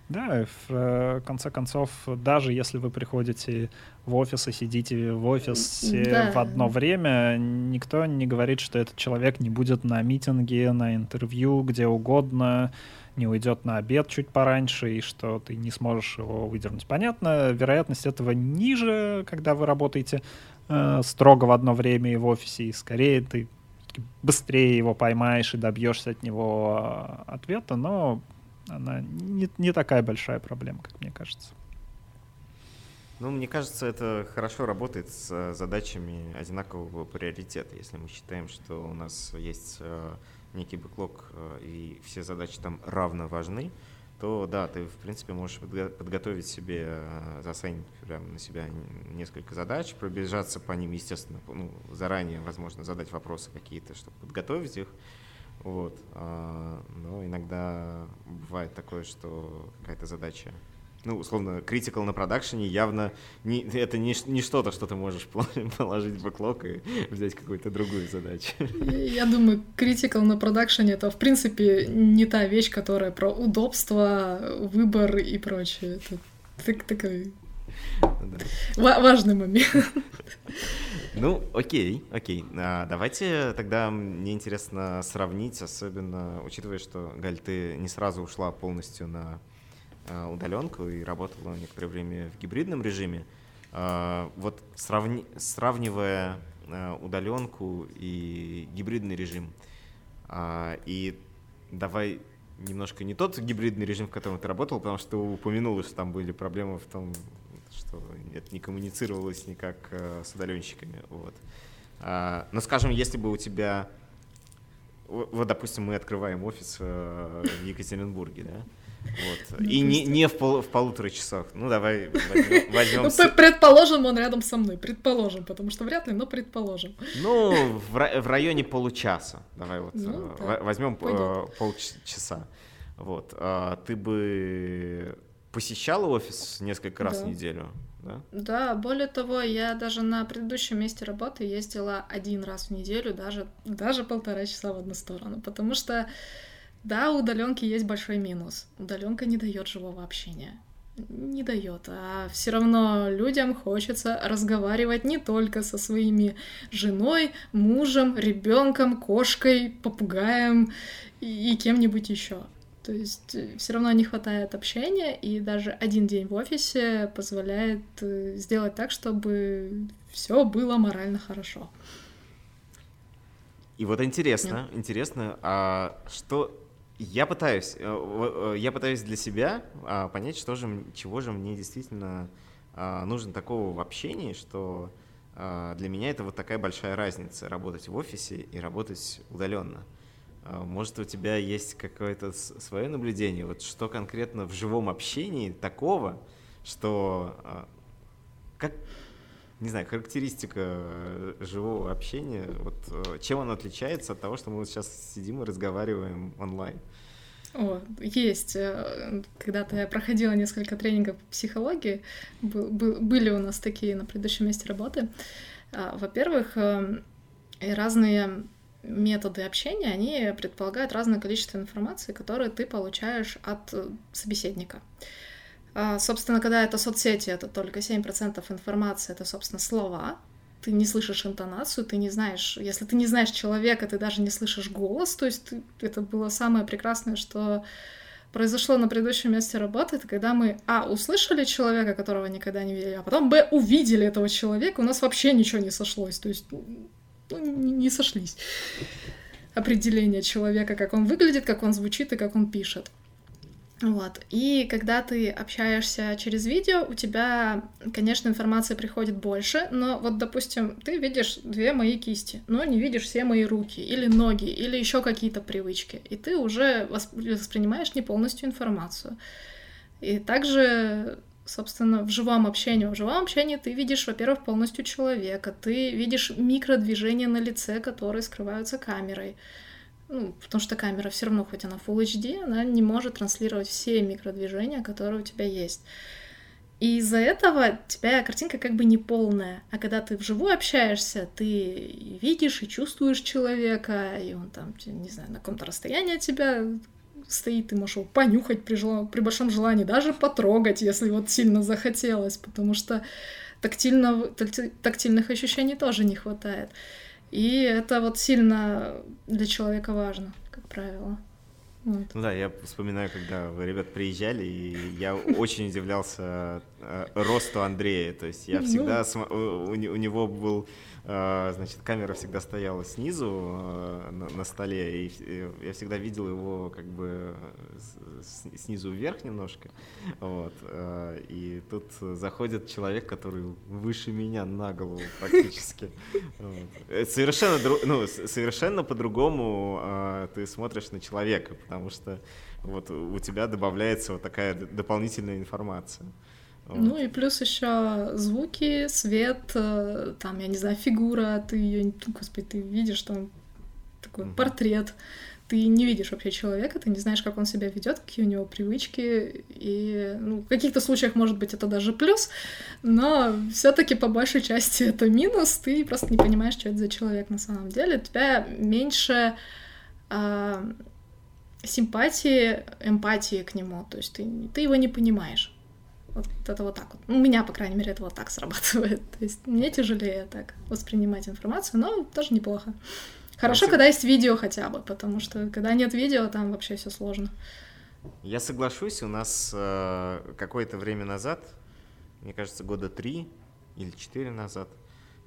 Да, в э, конце концов, даже если вы приходите в офис и сидите в офисе да. в одно время, никто не говорит, что этот человек не будет на митинге, на интервью, где угодно, не уйдет на обед чуть пораньше, и что ты не сможешь его выдернуть. Понятно, вероятность этого ниже, когда вы работаете э, строго в одно время и в офисе, и скорее ты быстрее его поймаешь и добьешься от него э, ответа, но она не, не такая большая проблема, как мне кажется. Ну, мне кажется, это хорошо работает с э, задачами одинакового приоритета. Если мы считаем, что у нас есть э, некий бэклог, и все задачи там равно важны, то да, ты, в принципе, можешь подготовить себе, э, засанить прям на себя несколько задач, пробежаться по ним, естественно, ну, заранее, возможно, задать вопросы какие-то, чтобы подготовить их. Вот. А, но иногда бывает такое, что какая-то задача ну, условно, critical на продакшене явно не, это не, не что-то, что ты можешь положить в бэклог и взять какую-то другую задачу. Я думаю, critical на продакшене это, в принципе, не та вещь, которая про удобство, выбор и прочее. Это так, такой да. важный момент. Ну, окей, окей. А, давайте тогда мне интересно сравнить, особенно учитывая, что, Галь, ты не сразу ушла полностью на удаленку и работала некоторое время в гибридном режиме. Э, вот сравни, сравнивая э, удаленку и гибридный режим, и давай немножко не тот гибридный режим, в котором ты работал, потому что ты упомянула, что там были проблемы в том, что это не коммуницировалось никак с удаленщиками. Вот. Но, скажем, если бы у тебя... Вот, допустим, мы открываем офис в Екатеринбурге, да? Вот. Ну, и не, не в, пол, в полутора часах. Ну, давай возьмем... Ну, предположим, он рядом со мной. Предположим, потому что вряд ли, но предположим. Ну, в, в районе получаса. Давай вот ну, э, возьмем э, полчаса. Вот. А ты бы посещала офис несколько раз да. в неделю? Да? да, более того, я даже на предыдущем месте работы ездила один раз в неделю, даже, даже полтора часа в одну сторону, потому что да, у удаленки есть большой минус. Удаленка не дает живого общения. Не дает, а все равно людям хочется разговаривать не только со своими женой, мужем, ребенком, кошкой, попугаем и, и кем-нибудь еще. То есть э, все равно не хватает общения, и даже один день в офисе позволяет э, сделать так, чтобы все было морально хорошо. И вот интересно, Нет. интересно, а что я пытаюсь, э, э, я пытаюсь для себя а, понять, что же, чего же мне действительно а, нужно такого в общении, что а, для меня это вот такая большая разница работать в офисе и работать удаленно. Может, у тебя есть какое-то свое наблюдение, вот что конкретно в живом общении такого, что как, не знаю, характеристика э, живого общения, вот э, чем оно отличается от того, что мы вот сейчас сидим и разговариваем онлайн? О, есть. Э, когда-то я проходила несколько тренингов по психологии, были у нас такие на предыдущем месте работы. А, во-первых, разные методы общения, они предполагают разное количество информации, которую ты получаешь от собеседника. Собственно, когда это соцсети, это только 7% информации, это, собственно, слова. Ты не слышишь интонацию, ты не знаешь, если ты не знаешь человека, ты даже не слышишь голос. То есть ты, это было самое прекрасное, что произошло на предыдущем месте работы, это когда мы, а, услышали человека, которого никогда не видели, а потом, б, увидели этого человека, у нас вообще ничего не сошлось, то есть ну, не, не сошлись определение человека, как он выглядит, как он звучит и как он пишет. Вот. И когда ты общаешься через видео, у тебя, конечно, информации приходит больше, но вот, допустим, ты видишь две мои кисти, но не видишь все мои руки или ноги, или еще какие-то привычки, и ты уже воспринимаешь не полностью информацию. И также, собственно, в живом общении. В живом общении ты видишь, во-первых, полностью человека, ты видишь микродвижения на лице, которые скрываются камерой. Ну, потому что камера все равно, хоть она Full HD, она не может транслировать все микродвижения, которые у тебя есть. И из-за этого у тебя картинка как бы не полная. А когда ты вживую общаешься, ты видишь и чувствуешь человека, и он там, не знаю, на каком-то расстоянии от тебя стоит, ты можешь его понюхать при, жел... при большом желании, даже потрогать, если вот сильно захотелось, потому что тактильно... тактильных ощущений тоже не хватает. И это вот сильно для человека важно, как правило. Вот. Ну да, я вспоминаю, когда вы, ребят, приезжали, и я очень удивлялся э, росту Андрея. То есть я ну. всегда... У, него был значит, камера всегда стояла снизу а, на, на столе, и я всегда видел его как бы снизу вверх немножко, вот, а, и тут заходит человек, который выше меня на голову практически. Совершенно, ну, совершенно по-другому ты смотришь на человека, потому что вот у тебя добавляется вот такая дополнительная информация. Ну и плюс еще звуки, свет, э, там, я не знаю, фигура, ты ее, господи, ты видишь там такой mm-hmm. портрет, ты не видишь вообще человека, ты не знаешь, как он себя ведет, какие у него привычки, и ну, в каких-то случаях, может быть, это даже плюс, но все-таки по большей части это минус, ты просто не понимаешь, что это за человек на самом деле, у тебя меньше э, симпатии, эмпатии к нему, то есть ты, ты его не понимаешь. Вот это вот так вот. У меня, по крайней мере, это вот так срабатывает. То есть мне тяжелее так воспринимать информацию, но тоже неплохо. Хорошо, Я когда есть видео хотя бы, потому что когда нет видео, там вообще все сложно. Я соглашусь, у нас э, какое-то время назад, мне кажется, года три или четыре назад,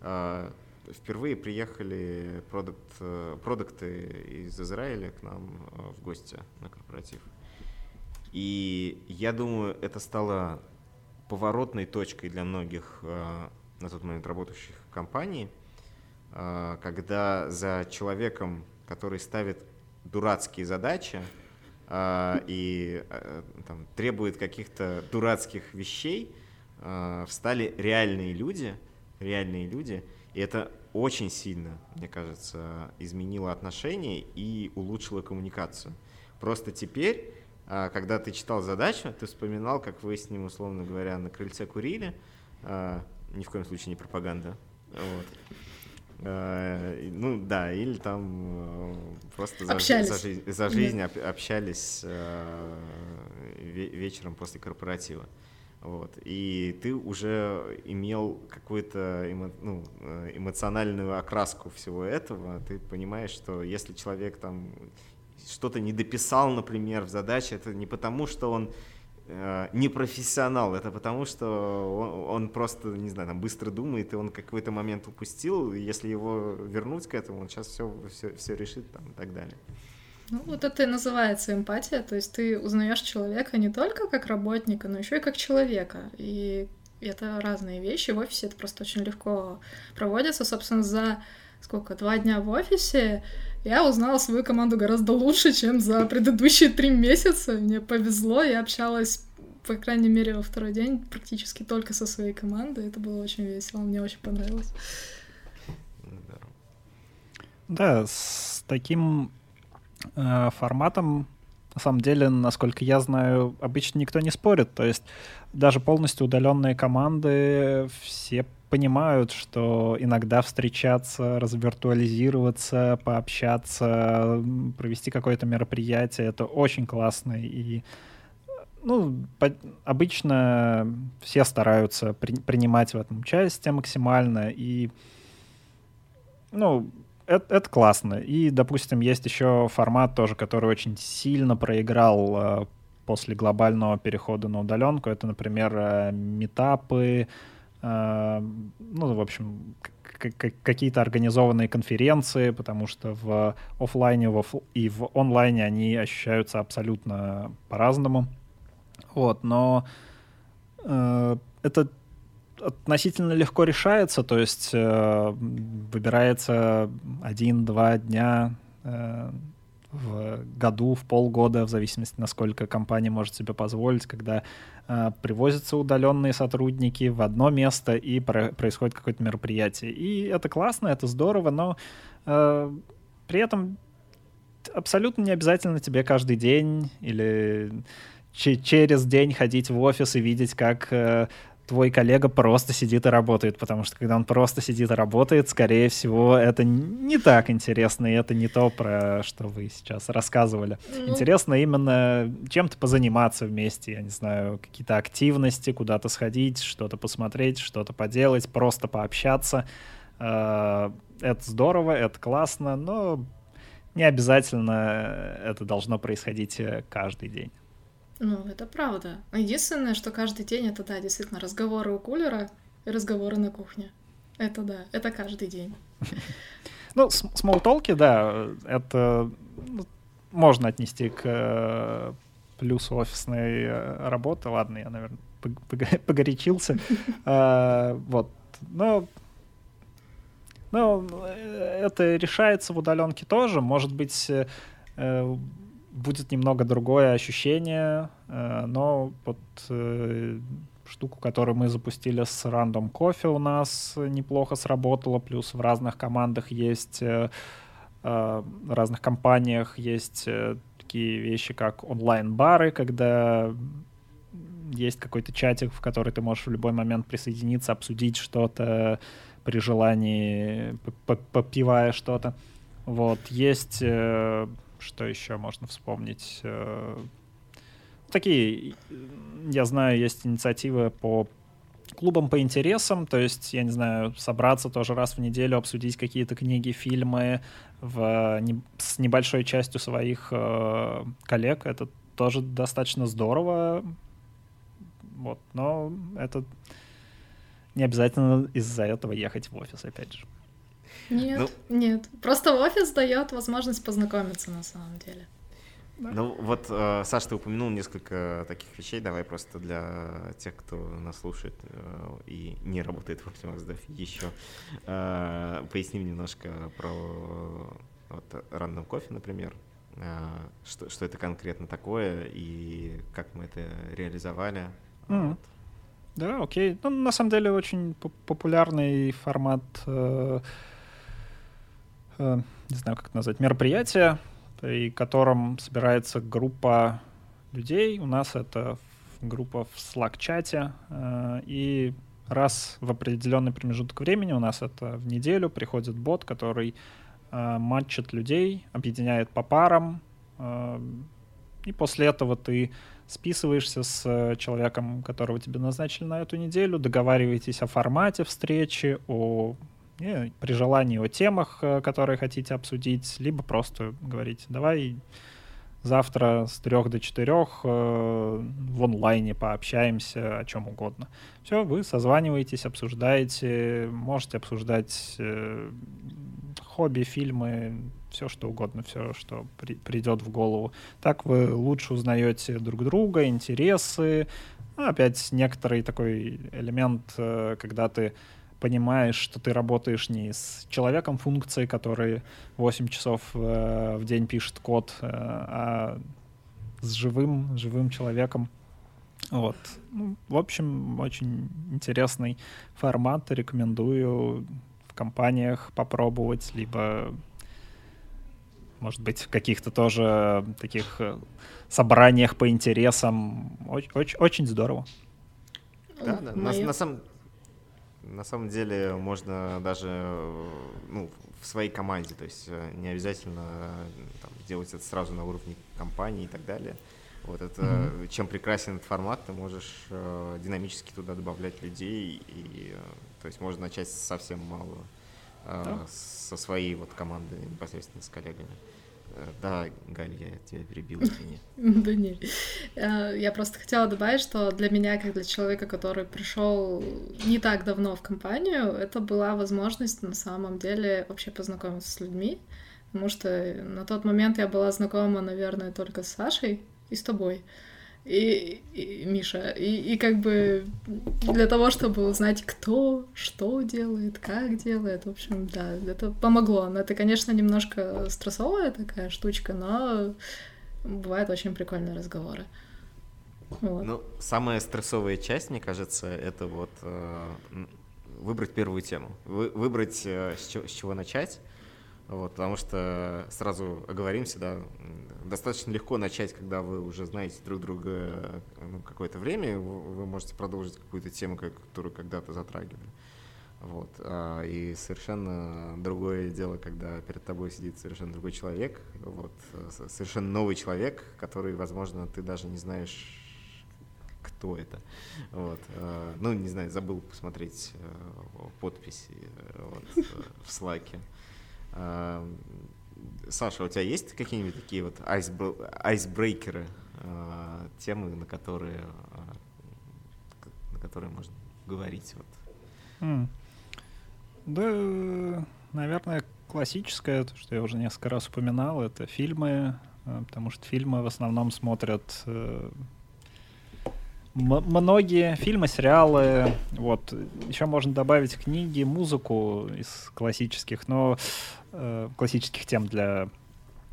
э, впервые приехали продукт, э, продукты из Израиля к нам э, в гости на корпоратив. И я думаю, это стало поворотной точкой для многих э, на тот момент работающих компаний, э, когда за человеком, который ставит дурацкие задачи э, и там, требует каких-то дурацких вещей, встали реальные люди, реальные люди, и это очень сильно, мне кажется, изменило отношения и улучшило коммуникацию. Просто теперь когда ты читал задачу, ты вспоминал, как вы с ним, условно говоря, на крыльце курили. А, ни в коем случае не пропаганда. Вот. А, ну да, или там просто за, за, жизнь, за жизнь да. общались вечером после корпоратива. Вот. И ты уже имел какую-то эмо, ну, э, эмоциональную окраску всего этого. Ты понимаешь, что если человек там что-то не дописал, например, в задаче, это не потому, что он э, не профессионал, это потому, что он, он просто, не знаю, там быстро думает, и он какой-то момент упустил, и если его вернуть к этому, он сейчас все, все, все решит там, и так далее. Ну, вот это и называется эмпатия, то есть ты узнаешь человека не только как работника, но еще и как человека. И это разные вещи. В офисе это просто очень легко проводится. Собственно, за сколько, два дня в офисе я узнала свою команду гораздо лучше, чем за предыдущие три месяца. Мне повезло, я общалась, по крайней мере, во второй день практически только со своей командой. Это было очень весело, мне очень понравилось. Да, с таким э, форматом, на самом деле, насколько я знаю, обычно никто не спорит. То есть даже полностью удаленные команды все понимают, что иногда встречаться, развиртуализироваться, пообщаться, провести какое-то мероприятие, это очень классно. И ну, по, обычно все стараются при, принимать в этом участие максимально. И, ну, это, это классно. И, допустим, есть еще формат тоже, который очень сильно проиграл э, после глобального перехода на удаленку. Это, например, э, метапы, Э, ну, в общем, какие-то организованные конференции, потому что в офлайне и в онлайне они ощущаются абсолютно по-разному. Вот, но это относительно легко решается, то есть э, выбирается один-два дня э, в году, в полгода, в зависимости, насколько компания может себе позволить, когда э, привозятся удаленные сотрудники в одно место и про- происходит какое-то мероприятие. И это классно, это здорово, но э, при этом абсолютно не обязательно тебе каждый день или через день ходить в офис и видеть, как э, твой коллега просто сидит и работает, потому что когда он просто сидит и работает, скорее всего, это не так интересно, и это не то, про что вы сейчас рассказывали. Ну... Интересно именно чем-то позаниматься вместе, я не знаю, какие-то активности, куда-то сходить, что-то посмотреть, что-то поделать, просто пообщаться. Э, это здорово, это классно, но не обязательно это должно происходить э, каждый день. Ну, это правда. Единственное, что каждый день это, да, действительно, разговоры у кулера и разговоры на кухне. Это да, это каждый день. Ну, смолтолки, да, это ну, можно отнести к э, плюсу офисной э, работы. Ладно, я, наверное, погорячился. А, вот. Но ну, это решается в удаленке тоже. Может быть, э, будет немного другое ощущение, но вот штуку, которую мы запустили с Random Coffee у нас неплохо сработала, плюс в разных командах есть, э, э, в разных компаниях есть э, такие вещи, как онлайн-бары, когда есть какой-то чатик, в который ты можешь в любой момент присоединиться, обсудить что-то при желании, попивая что-то. Вот, есть, что еще можно вспомнить, такие, я знаю, есть инициативы по клубам по интересам, то есть, я не знаю, собраться тоже раз в неделю, обсудить какие-то книги, фильмы в, не, с небольшой частью своих э, коллег. Это тоже достаточно здорово. Вот, но это не обязательно из-за этого ехать в офис, опять же. Нет, ну... нет. Просто офис дает возможность познакомиться на самом деле. Ну вот, э, Саш, ты упомянул несколько таких вещей. Давай просто для тех, кто нас слушает э, и не работает в Optimax Dev еще, э, поясним немножко про вот, Random Coffee, например. Что, что это конкретно такое и как мы это реализовали. Mm. Вот. Да, окей. Ну, на самом деле, очень популярный формат, э, э, не знаю, как это назвать, мероприятия, при котором собирается группа людей. У нас это группа в Slack-чате. Э, и раз в определенный промежуток времени, у нас это в неделю, приходит бот, который э, матчит людей, объединяет по парам. Э, и после этого ты списываешься с человеком, которого тебе назначили на эту неделю, договариваетесь о формате встречи, о и при желании о темах, э, которые хотите обсудить, либо просто говорить, давай завтра с трех до четырех э, в онлайне пообщаемся о чем угодно. Все, вы созваниваетесь, обсуждаете, можете обсуждать э, хобби, фильмы, все что угодно, все, что при, придет в голову. Так вы лучше узнаете друг друга, интересы. Ну, опять некоторый такой элемент, э, когда ты понимаешь, что ты работаешь не с человеком функции, который 8 часов э, в день пишет код, э, а с живым, живым человеком. Вот. Ну, в общем, очень интересный формат. Рекомендую в компаниях попробовать, либо, может быть, в каких-то тоже таких э, собраниях по интересам. Очень, очень, очень здорово. Да, да. На, на, самом, на самом деле можно даже ну, в своей команде, то есть э, не обязательно там, делать это сразу на уровне компании и так далее. Вот это, mm-hmm. чем прекрасен этот формат, ты можешь э, динамически туда добавлять людей, и, э, то есть можно начать совсем мало э, да. со своей вот команды непосредственно с коллегами. Да, Галь, я тебя перебил, извини. Да нет. Э, я просто хотела добавить, что для меня, как для человека, который пришел не так давно в компанию, это была возможность на самом деле вообще познакомиться с людьми, потому что на тот момент я была знакома, наверное, только с Сашей и с тобой и, и Миша. И, и как бы для того, чтобы узнать, кто что делает, как делает, в общем, да, это помогло. Но это, конечно, немножко стрессовая такая штучка, но бывают очень прикольные разговоры. Вот. Ну, самая стрессовая часть, мне кажется, это вот э, выбрать первую тему. Вы, выбрать, э, с, чего, с чего начать вот, потому что сразу оговоримся, да, достаточно легко начать, когда вы уже знаете друг друга ну, какое-то время, вы можете продолжить какую-то тему, которую когда-то затрагивали. Вот. А, и совершенно другое дело, когда перед тобой сидит совершенно другой человек, вот, совершенно новый человек, который, возможно, ты даже не знаешь, кто это. Вот. А, ну, не знаю, забыл посмотреть э, подписи э, вот, в Слаке. Саша, у тебя есть какие-нибудь такие вот айсбрейкеры, э, темы, на которые, э, на которые можно говорить? Вот? Mm. Да, наверное, классическое, то, что я уже несколько раз упоминал, это фильмы, э, потому что фильмы в основном смотрят э, многие фильмы, сериалы, вот, еще можно добавить книги, музыку из классических, но э, классических тем для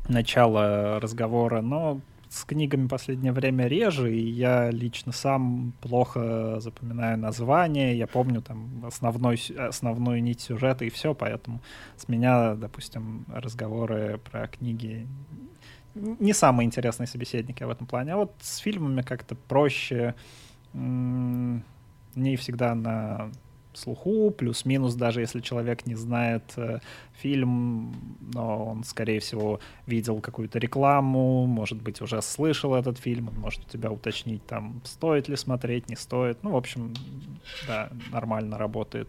начала разговора, но с книгами последнее время реже, и я лично сам плохо запоминаю названия, я помню там основной, основную нить сюжета и все, поэтому с меня, допустим, разговоры про книги не самые интересные собеседники в этом плане. А вот с фильмами как-то проще. Не всегда на слуху, плюс-минус, даже если человек не знает э, фильм, но он, скорее всего, видел какую-то рекламу, может быть, уже слышал этот фильм, он может у тебя уточнить, там, стоит ли смотреть, не стоит. Ну, в общем, да, нормально работает.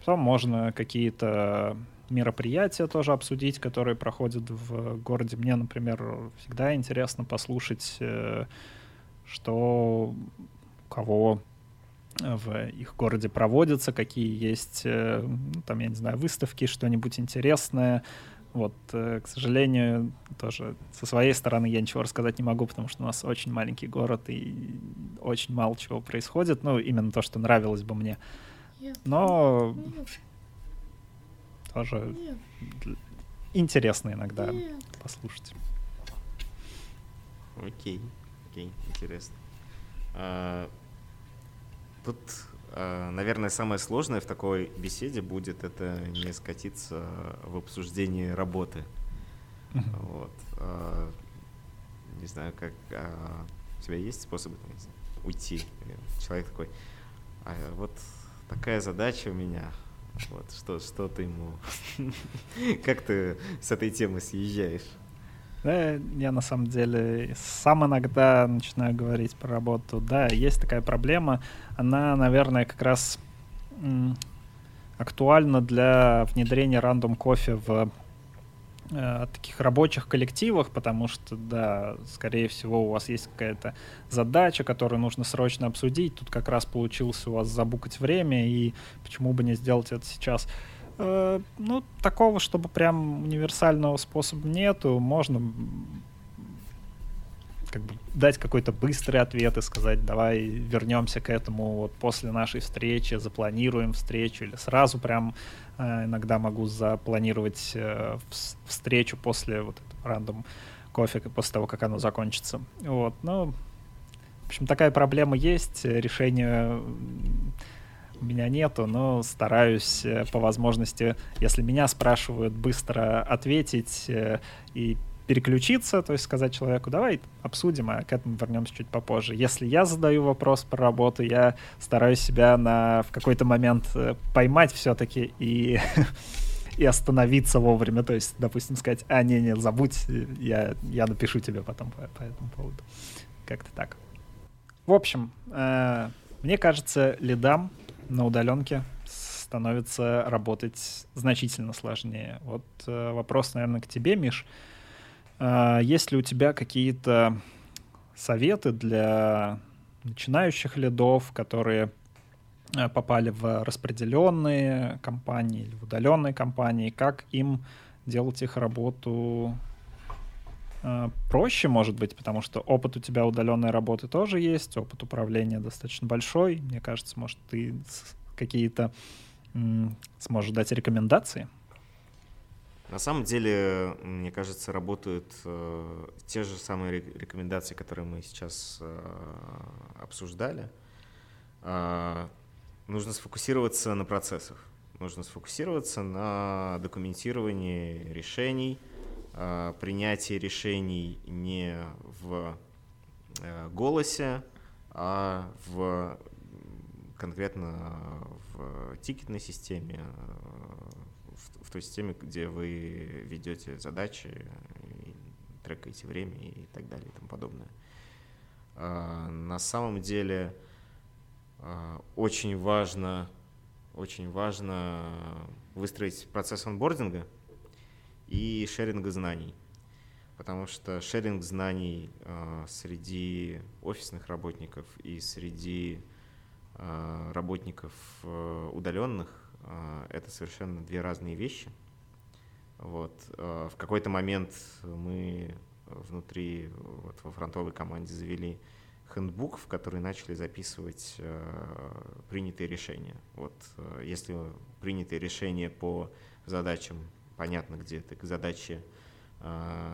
Потом можно какие-то мероприятия тоже обсудить, которые проходят в городе. Мне, например, всегда интересно послушать, э, что у кого в их городе проводятся, какие есть, э, ну, там, я не знаю, выставки, что-нибудь интересное. Вот, э, к сожалению, тоже со своей стороны я ничего рассказать не могу, потому что у нас очень маленький город и очень мало чего происходит. Ну, именно то, что нравилось бы мне. Но тоже Нет. интересно иногда Нет. послушать. Окей, окей, интересно. А, тут, а, наверное, самое сложное в такой беседе будет это не скатиться в обсуждение работы. Вот. А, не знаю, как а, у тебя есть способы знаю, уйти? Человек такой, а вот такая задача у меня, вот, что, что ты ему... Как ты с этой темы съезжаешь? Да, я на самом деле сам иногда начинаю говорить про работу. Да, есть такая проблема. Она, наверное, как раз актуальна для внедрения рандом кофе в э, таких рабочих коллективах, потому что, да, скорее всего, у вас есть какая-то задача, которую нужно срочно обсудить. Тут как раз получился у вас забукать время, и почему бы не сделать это сейчас? Э, ну, такого, чтобы прям универсального способа нету. Можно как бы дать какой-то быстрый ответ и сказать, давай вернемся к этому вот после нашей встречи, запланируем встречу, или сразу прям иногда могу запланировать э, встречу после вот этого рандом кофе, после того, как оно закончится. Вот, ну, в общем, такая проблема есть, решение у меня нету, но стараюсь э, по возможности, если меня спрашивают, быстро ответить э, и переключиться, то есть сказать человеку, давай обсудим, а к этому вернемся чуть попозже. Если я задаю вопрос про работу, я стараюсь себя на, в какой-то момент э, поймать все-таки и, и остановиться вовремя. То есть, допустим, сказать, а, не-не, забудь, я, я напишу тебе потом по, по этому поводу. Как-то так. В общем, э, мне кажется, лидам на удаленке становится работать значительно сложнее. Вот э, вопрос, наверное, к тебе, Миш. Есть ли у тебя какие-то советы для начинающих лидов, которые э, попали в распределенные компании или в удаленные компании, как им делать их работу э, проще, может быть, потому что опыт у тебя удаленной работы тоже есть, опыт управления достаточно большой. Мне кажется, может, ты какие-то сможешь дать рекомендации? На самом деле, мне кажется, работают э, те же самые рекомендации, которые мы сейчас э, обсуждали. Э, нужно сфокусироваться на процессах, нужно сфокусироваться на документировании решений, э, принятии решений не в э, голосе, а в конкретно в тикетной системе, в, той системе, где вы ведете задачи, трекаете время и так далее и тому подобное. А, на самом деле а, очень важно, очень важно выстроить процесс онбординга и шеринга знаний. Потому что шеринг знаний э, среди офисных работников и среди э, работников э, удаленных это совершенно две разные вещи. Вот. Э, в какой-то момент мы внутри, вот, во фронтовой команде завели хендбук, в который начали записывать э, принятые решения. Вот, если принятые решения по задачам, понятно, где ты к задаче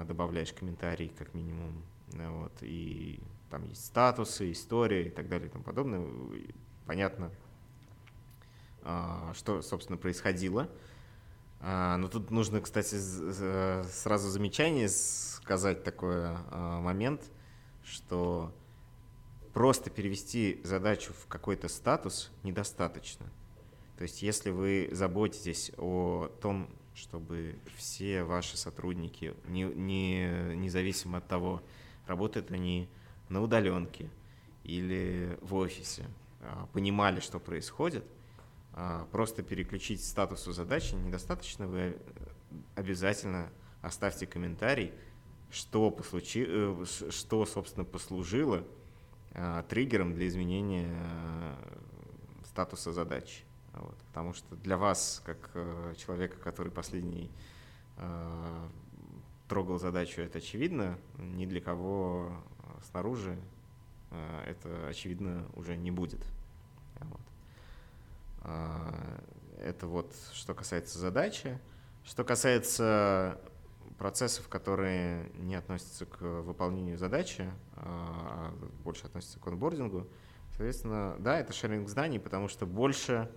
добавляешь комментарий, как минимум, вот, и там есть статусы, история и так далее и тому подобное, понятно, что, собственно, происходило. А, но тут нужно, кстати, сразу замечание сказать такой а, момент, что просто перевести задачу в какой-то статус недостаточно. То есть если вы заботитесь о том, чтобы все ваши сотрудники, не, не, независимо от того, работают они на удаленке или в офисе, а, понимали, что происходит, а, просто переключить статусу задачи недостаточно, вы обязательно оставьте комментарий, что, послучи, э, что собственно, послужило а, триггером для изменения э, статуса задачи. Вот. Потому что для вас, как э, человека, который последний трогал задачу, это очевидно, ни для кого снаружи это очевидно уже не будет. А, это вот что касается задачи. Что касается процессов, которые не относятся к выполнению задачи, а больше относятся к онбордингу, соответственно, да, это шеринг знаний, потому что больше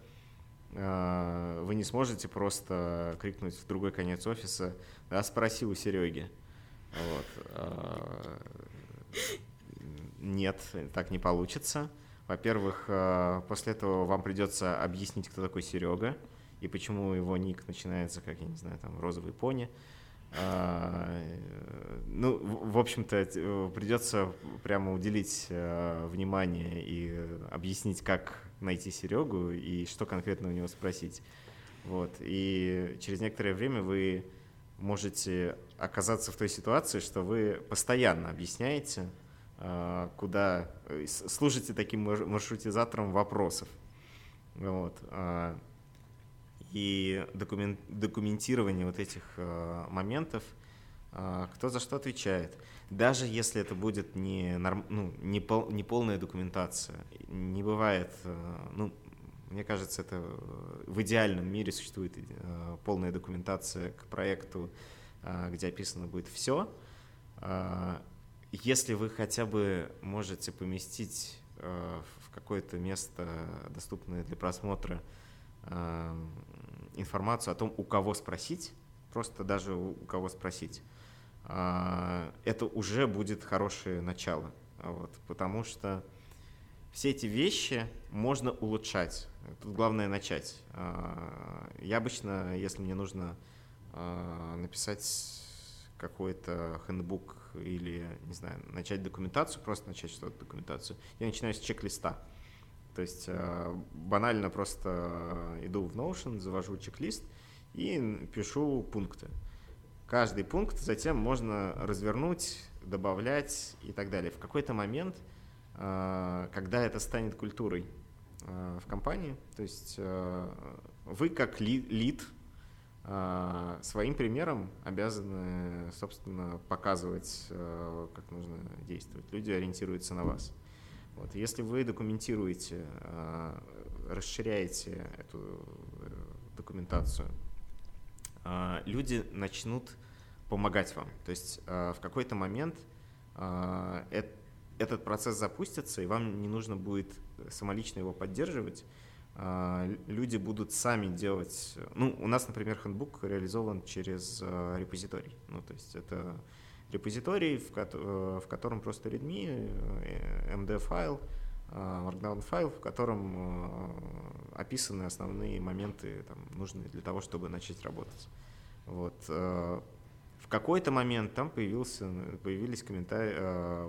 а, вы не сможете просто крикнуть в другой конец офиса, да, спроси у Сереги. Вот. А, нет, так не получится. Во-первых, э, после этого вам придется объяснить, кто такой Серега и почему его ник начинается, как, я не знаю, там, розовый пони. А, ну, в общем-то, придется прямо уделить э, внимание и объяснить, как найти Серегу и что конкретно у него спросить. Вот. И через некоторое время вы можете оказаться в той ситуации, что вы постоянно объясняете, куда э, служите таким маршрутизатором вопросов. Вот. А, и документ, документирование вот этих а, моментов, кто за что отвечает. Даже если это будет не, норм, ну, не, пол, не полная документация, не бывает, ну, мне кажется, это в идеальном мире существует полная документация к проекту, где описано будет все, если вы хотя бы можете поместить э, в какое-то место, доступное для просмотра, э, информацию о том, у кого спросить, просто даже у кого спросить, э, это уже будет хорошее начало. Вот, потому что все эти вещи можно улучшать. Тут главное начать. Я обычно, если мне нужно написать какой-то хендбук или, не знаю, начать документацию, просто начать что-то документацию, я начинаю с чек-листа. То есть э, банально просто иду в Notion, завожу чек-лист и пишу пункты. Каждый пункт затем можно развернуть, добавлять и так далее. В какой-то момент, э, когда это станет культурой э, в компании, то есть вы как лид своим примером обязаны, собственно, показывать, э, как нужно действовать. Люди ориентируются на вас. Вот. Если вы документируете, э, расширяете эту э, документацию, люди начнут помогать вам. То есть в какой-то момент этот процесс запустится, и вам не нужно будет самолично его поддерживать, а, люди будут сами делать... Ну, у нас, например, хендбук реализован через э, репозиторий. Ну, то есть это репозиторий, в, ко э, в котором просто readme, MD-файл, э, Markdown-файл, в котором описаны основные моменты, там, нужные для того, чтобы начать работать. Вот. В какой-то момент там появился, появились комментарии,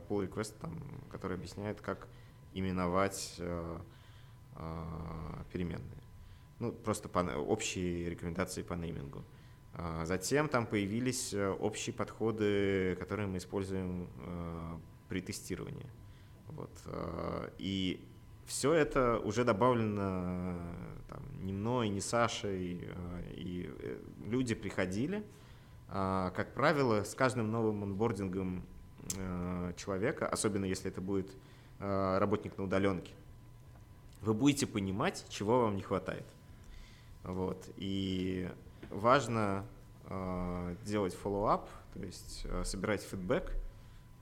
pull request, там, который объясняет, как именовать а, переменные. Ну, просто по, общие рекомендации по неймингу. А, затем там появились э, общие подходы, которые мы используем э, при тестировании. Вот. Э, и все это уже добавлено там, не мной, не Сашей. И люди приходили. А, как правило, с каждым новым онбордингом человека, особенно если это будет работник на удаленке, вы будете понимать, чего вам не хватает. Вот. И важно э, делать follow-up, то есть э, собирать фидбэк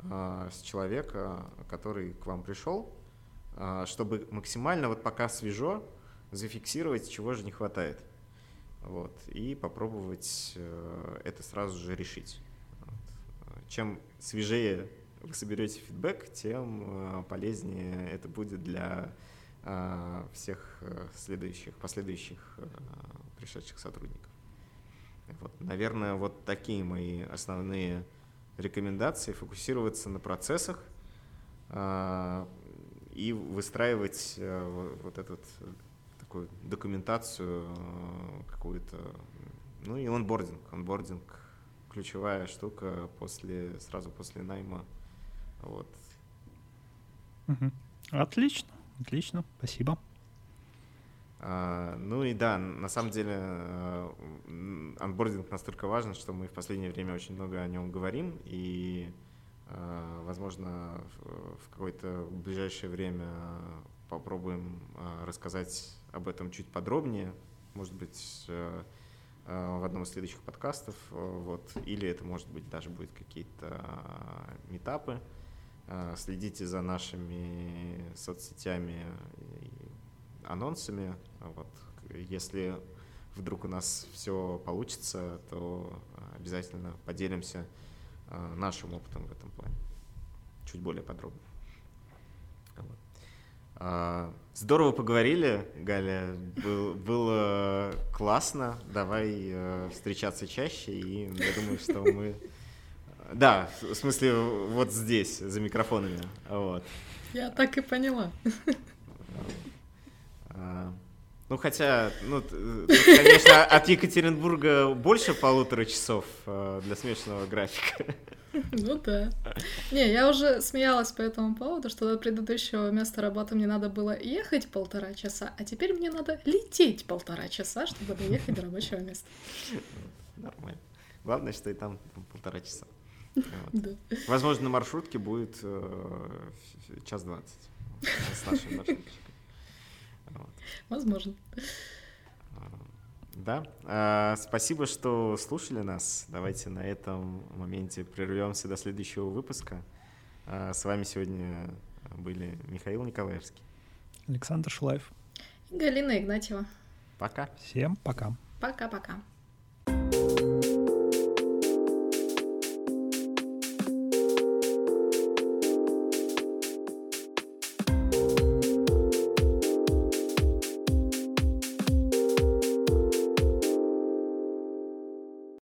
э, с человека, который к вам пришел, э, чтобы максимально вот пока свежо зафиксировать, чего же не хватает. Вот, и попробовать э, это сразу же решить. Вот. Чем свежее вы соберете фидбэк, тем э, полезнее это будет для всех э, следующих, последующих э, пришедших сотрудников. Вот, наверное, вот такие мои основные рекомендации. Фокусироваться на процессах э, и выстраивать э, вот эту такую документацию какую-то. Ну и онбординг. Онбординг ключевая штука после, сразу после найма. Вот. Отлично, отлично, спасибо. А, ну и да, на самом деле э, анбординг настолько важен, что мы в последнее время очень много о нем говорим, и, э, возможно, в какое-то ближайшее время попробуем э, рассказать об этом чуть подробнее, может быть, в одном из следующих подкастов, вот, или это, может быть, даже будет какие-то метапы. Следите за нашими соцсетями анонсами. Вот. Если вдруг у нас все получится, то обязательно поделимся а, нашим опытом в этом плане. Чуть более подробно. А, здорово поговорили, Галя. Был, было классно. Давай э, встречаться чаще. И я думаю, что мы... Да, в смысле, вот здесь, за микрофонами. Вот. Я так и поняла. А, ну, хотя, ну, тут, конечно, от Екатеринбурга больше полутора часов а, для смешанного графика. Ну да. Не, я уже смеялась по этому поводу, что до предыдущего места работы мне надо было ехать полтора часа, а теперь мне надо лететь полтора часа, чтобы доехать до рабочего места. Нормально. Главное, что и там полтора часа. Вот. Возможно, на маршрутке будет э, час двадцать с нашей маршруткой. Вот. Возможно. Да. А, спасибо, что слушали нас. Давайте на этом моменте прервемся до следующего выпуска. А, с вами сегодня были Михаил Николаевский, Александр Шулаев и Галина Игнатьева. Пока. Всем пока. Пока-пока.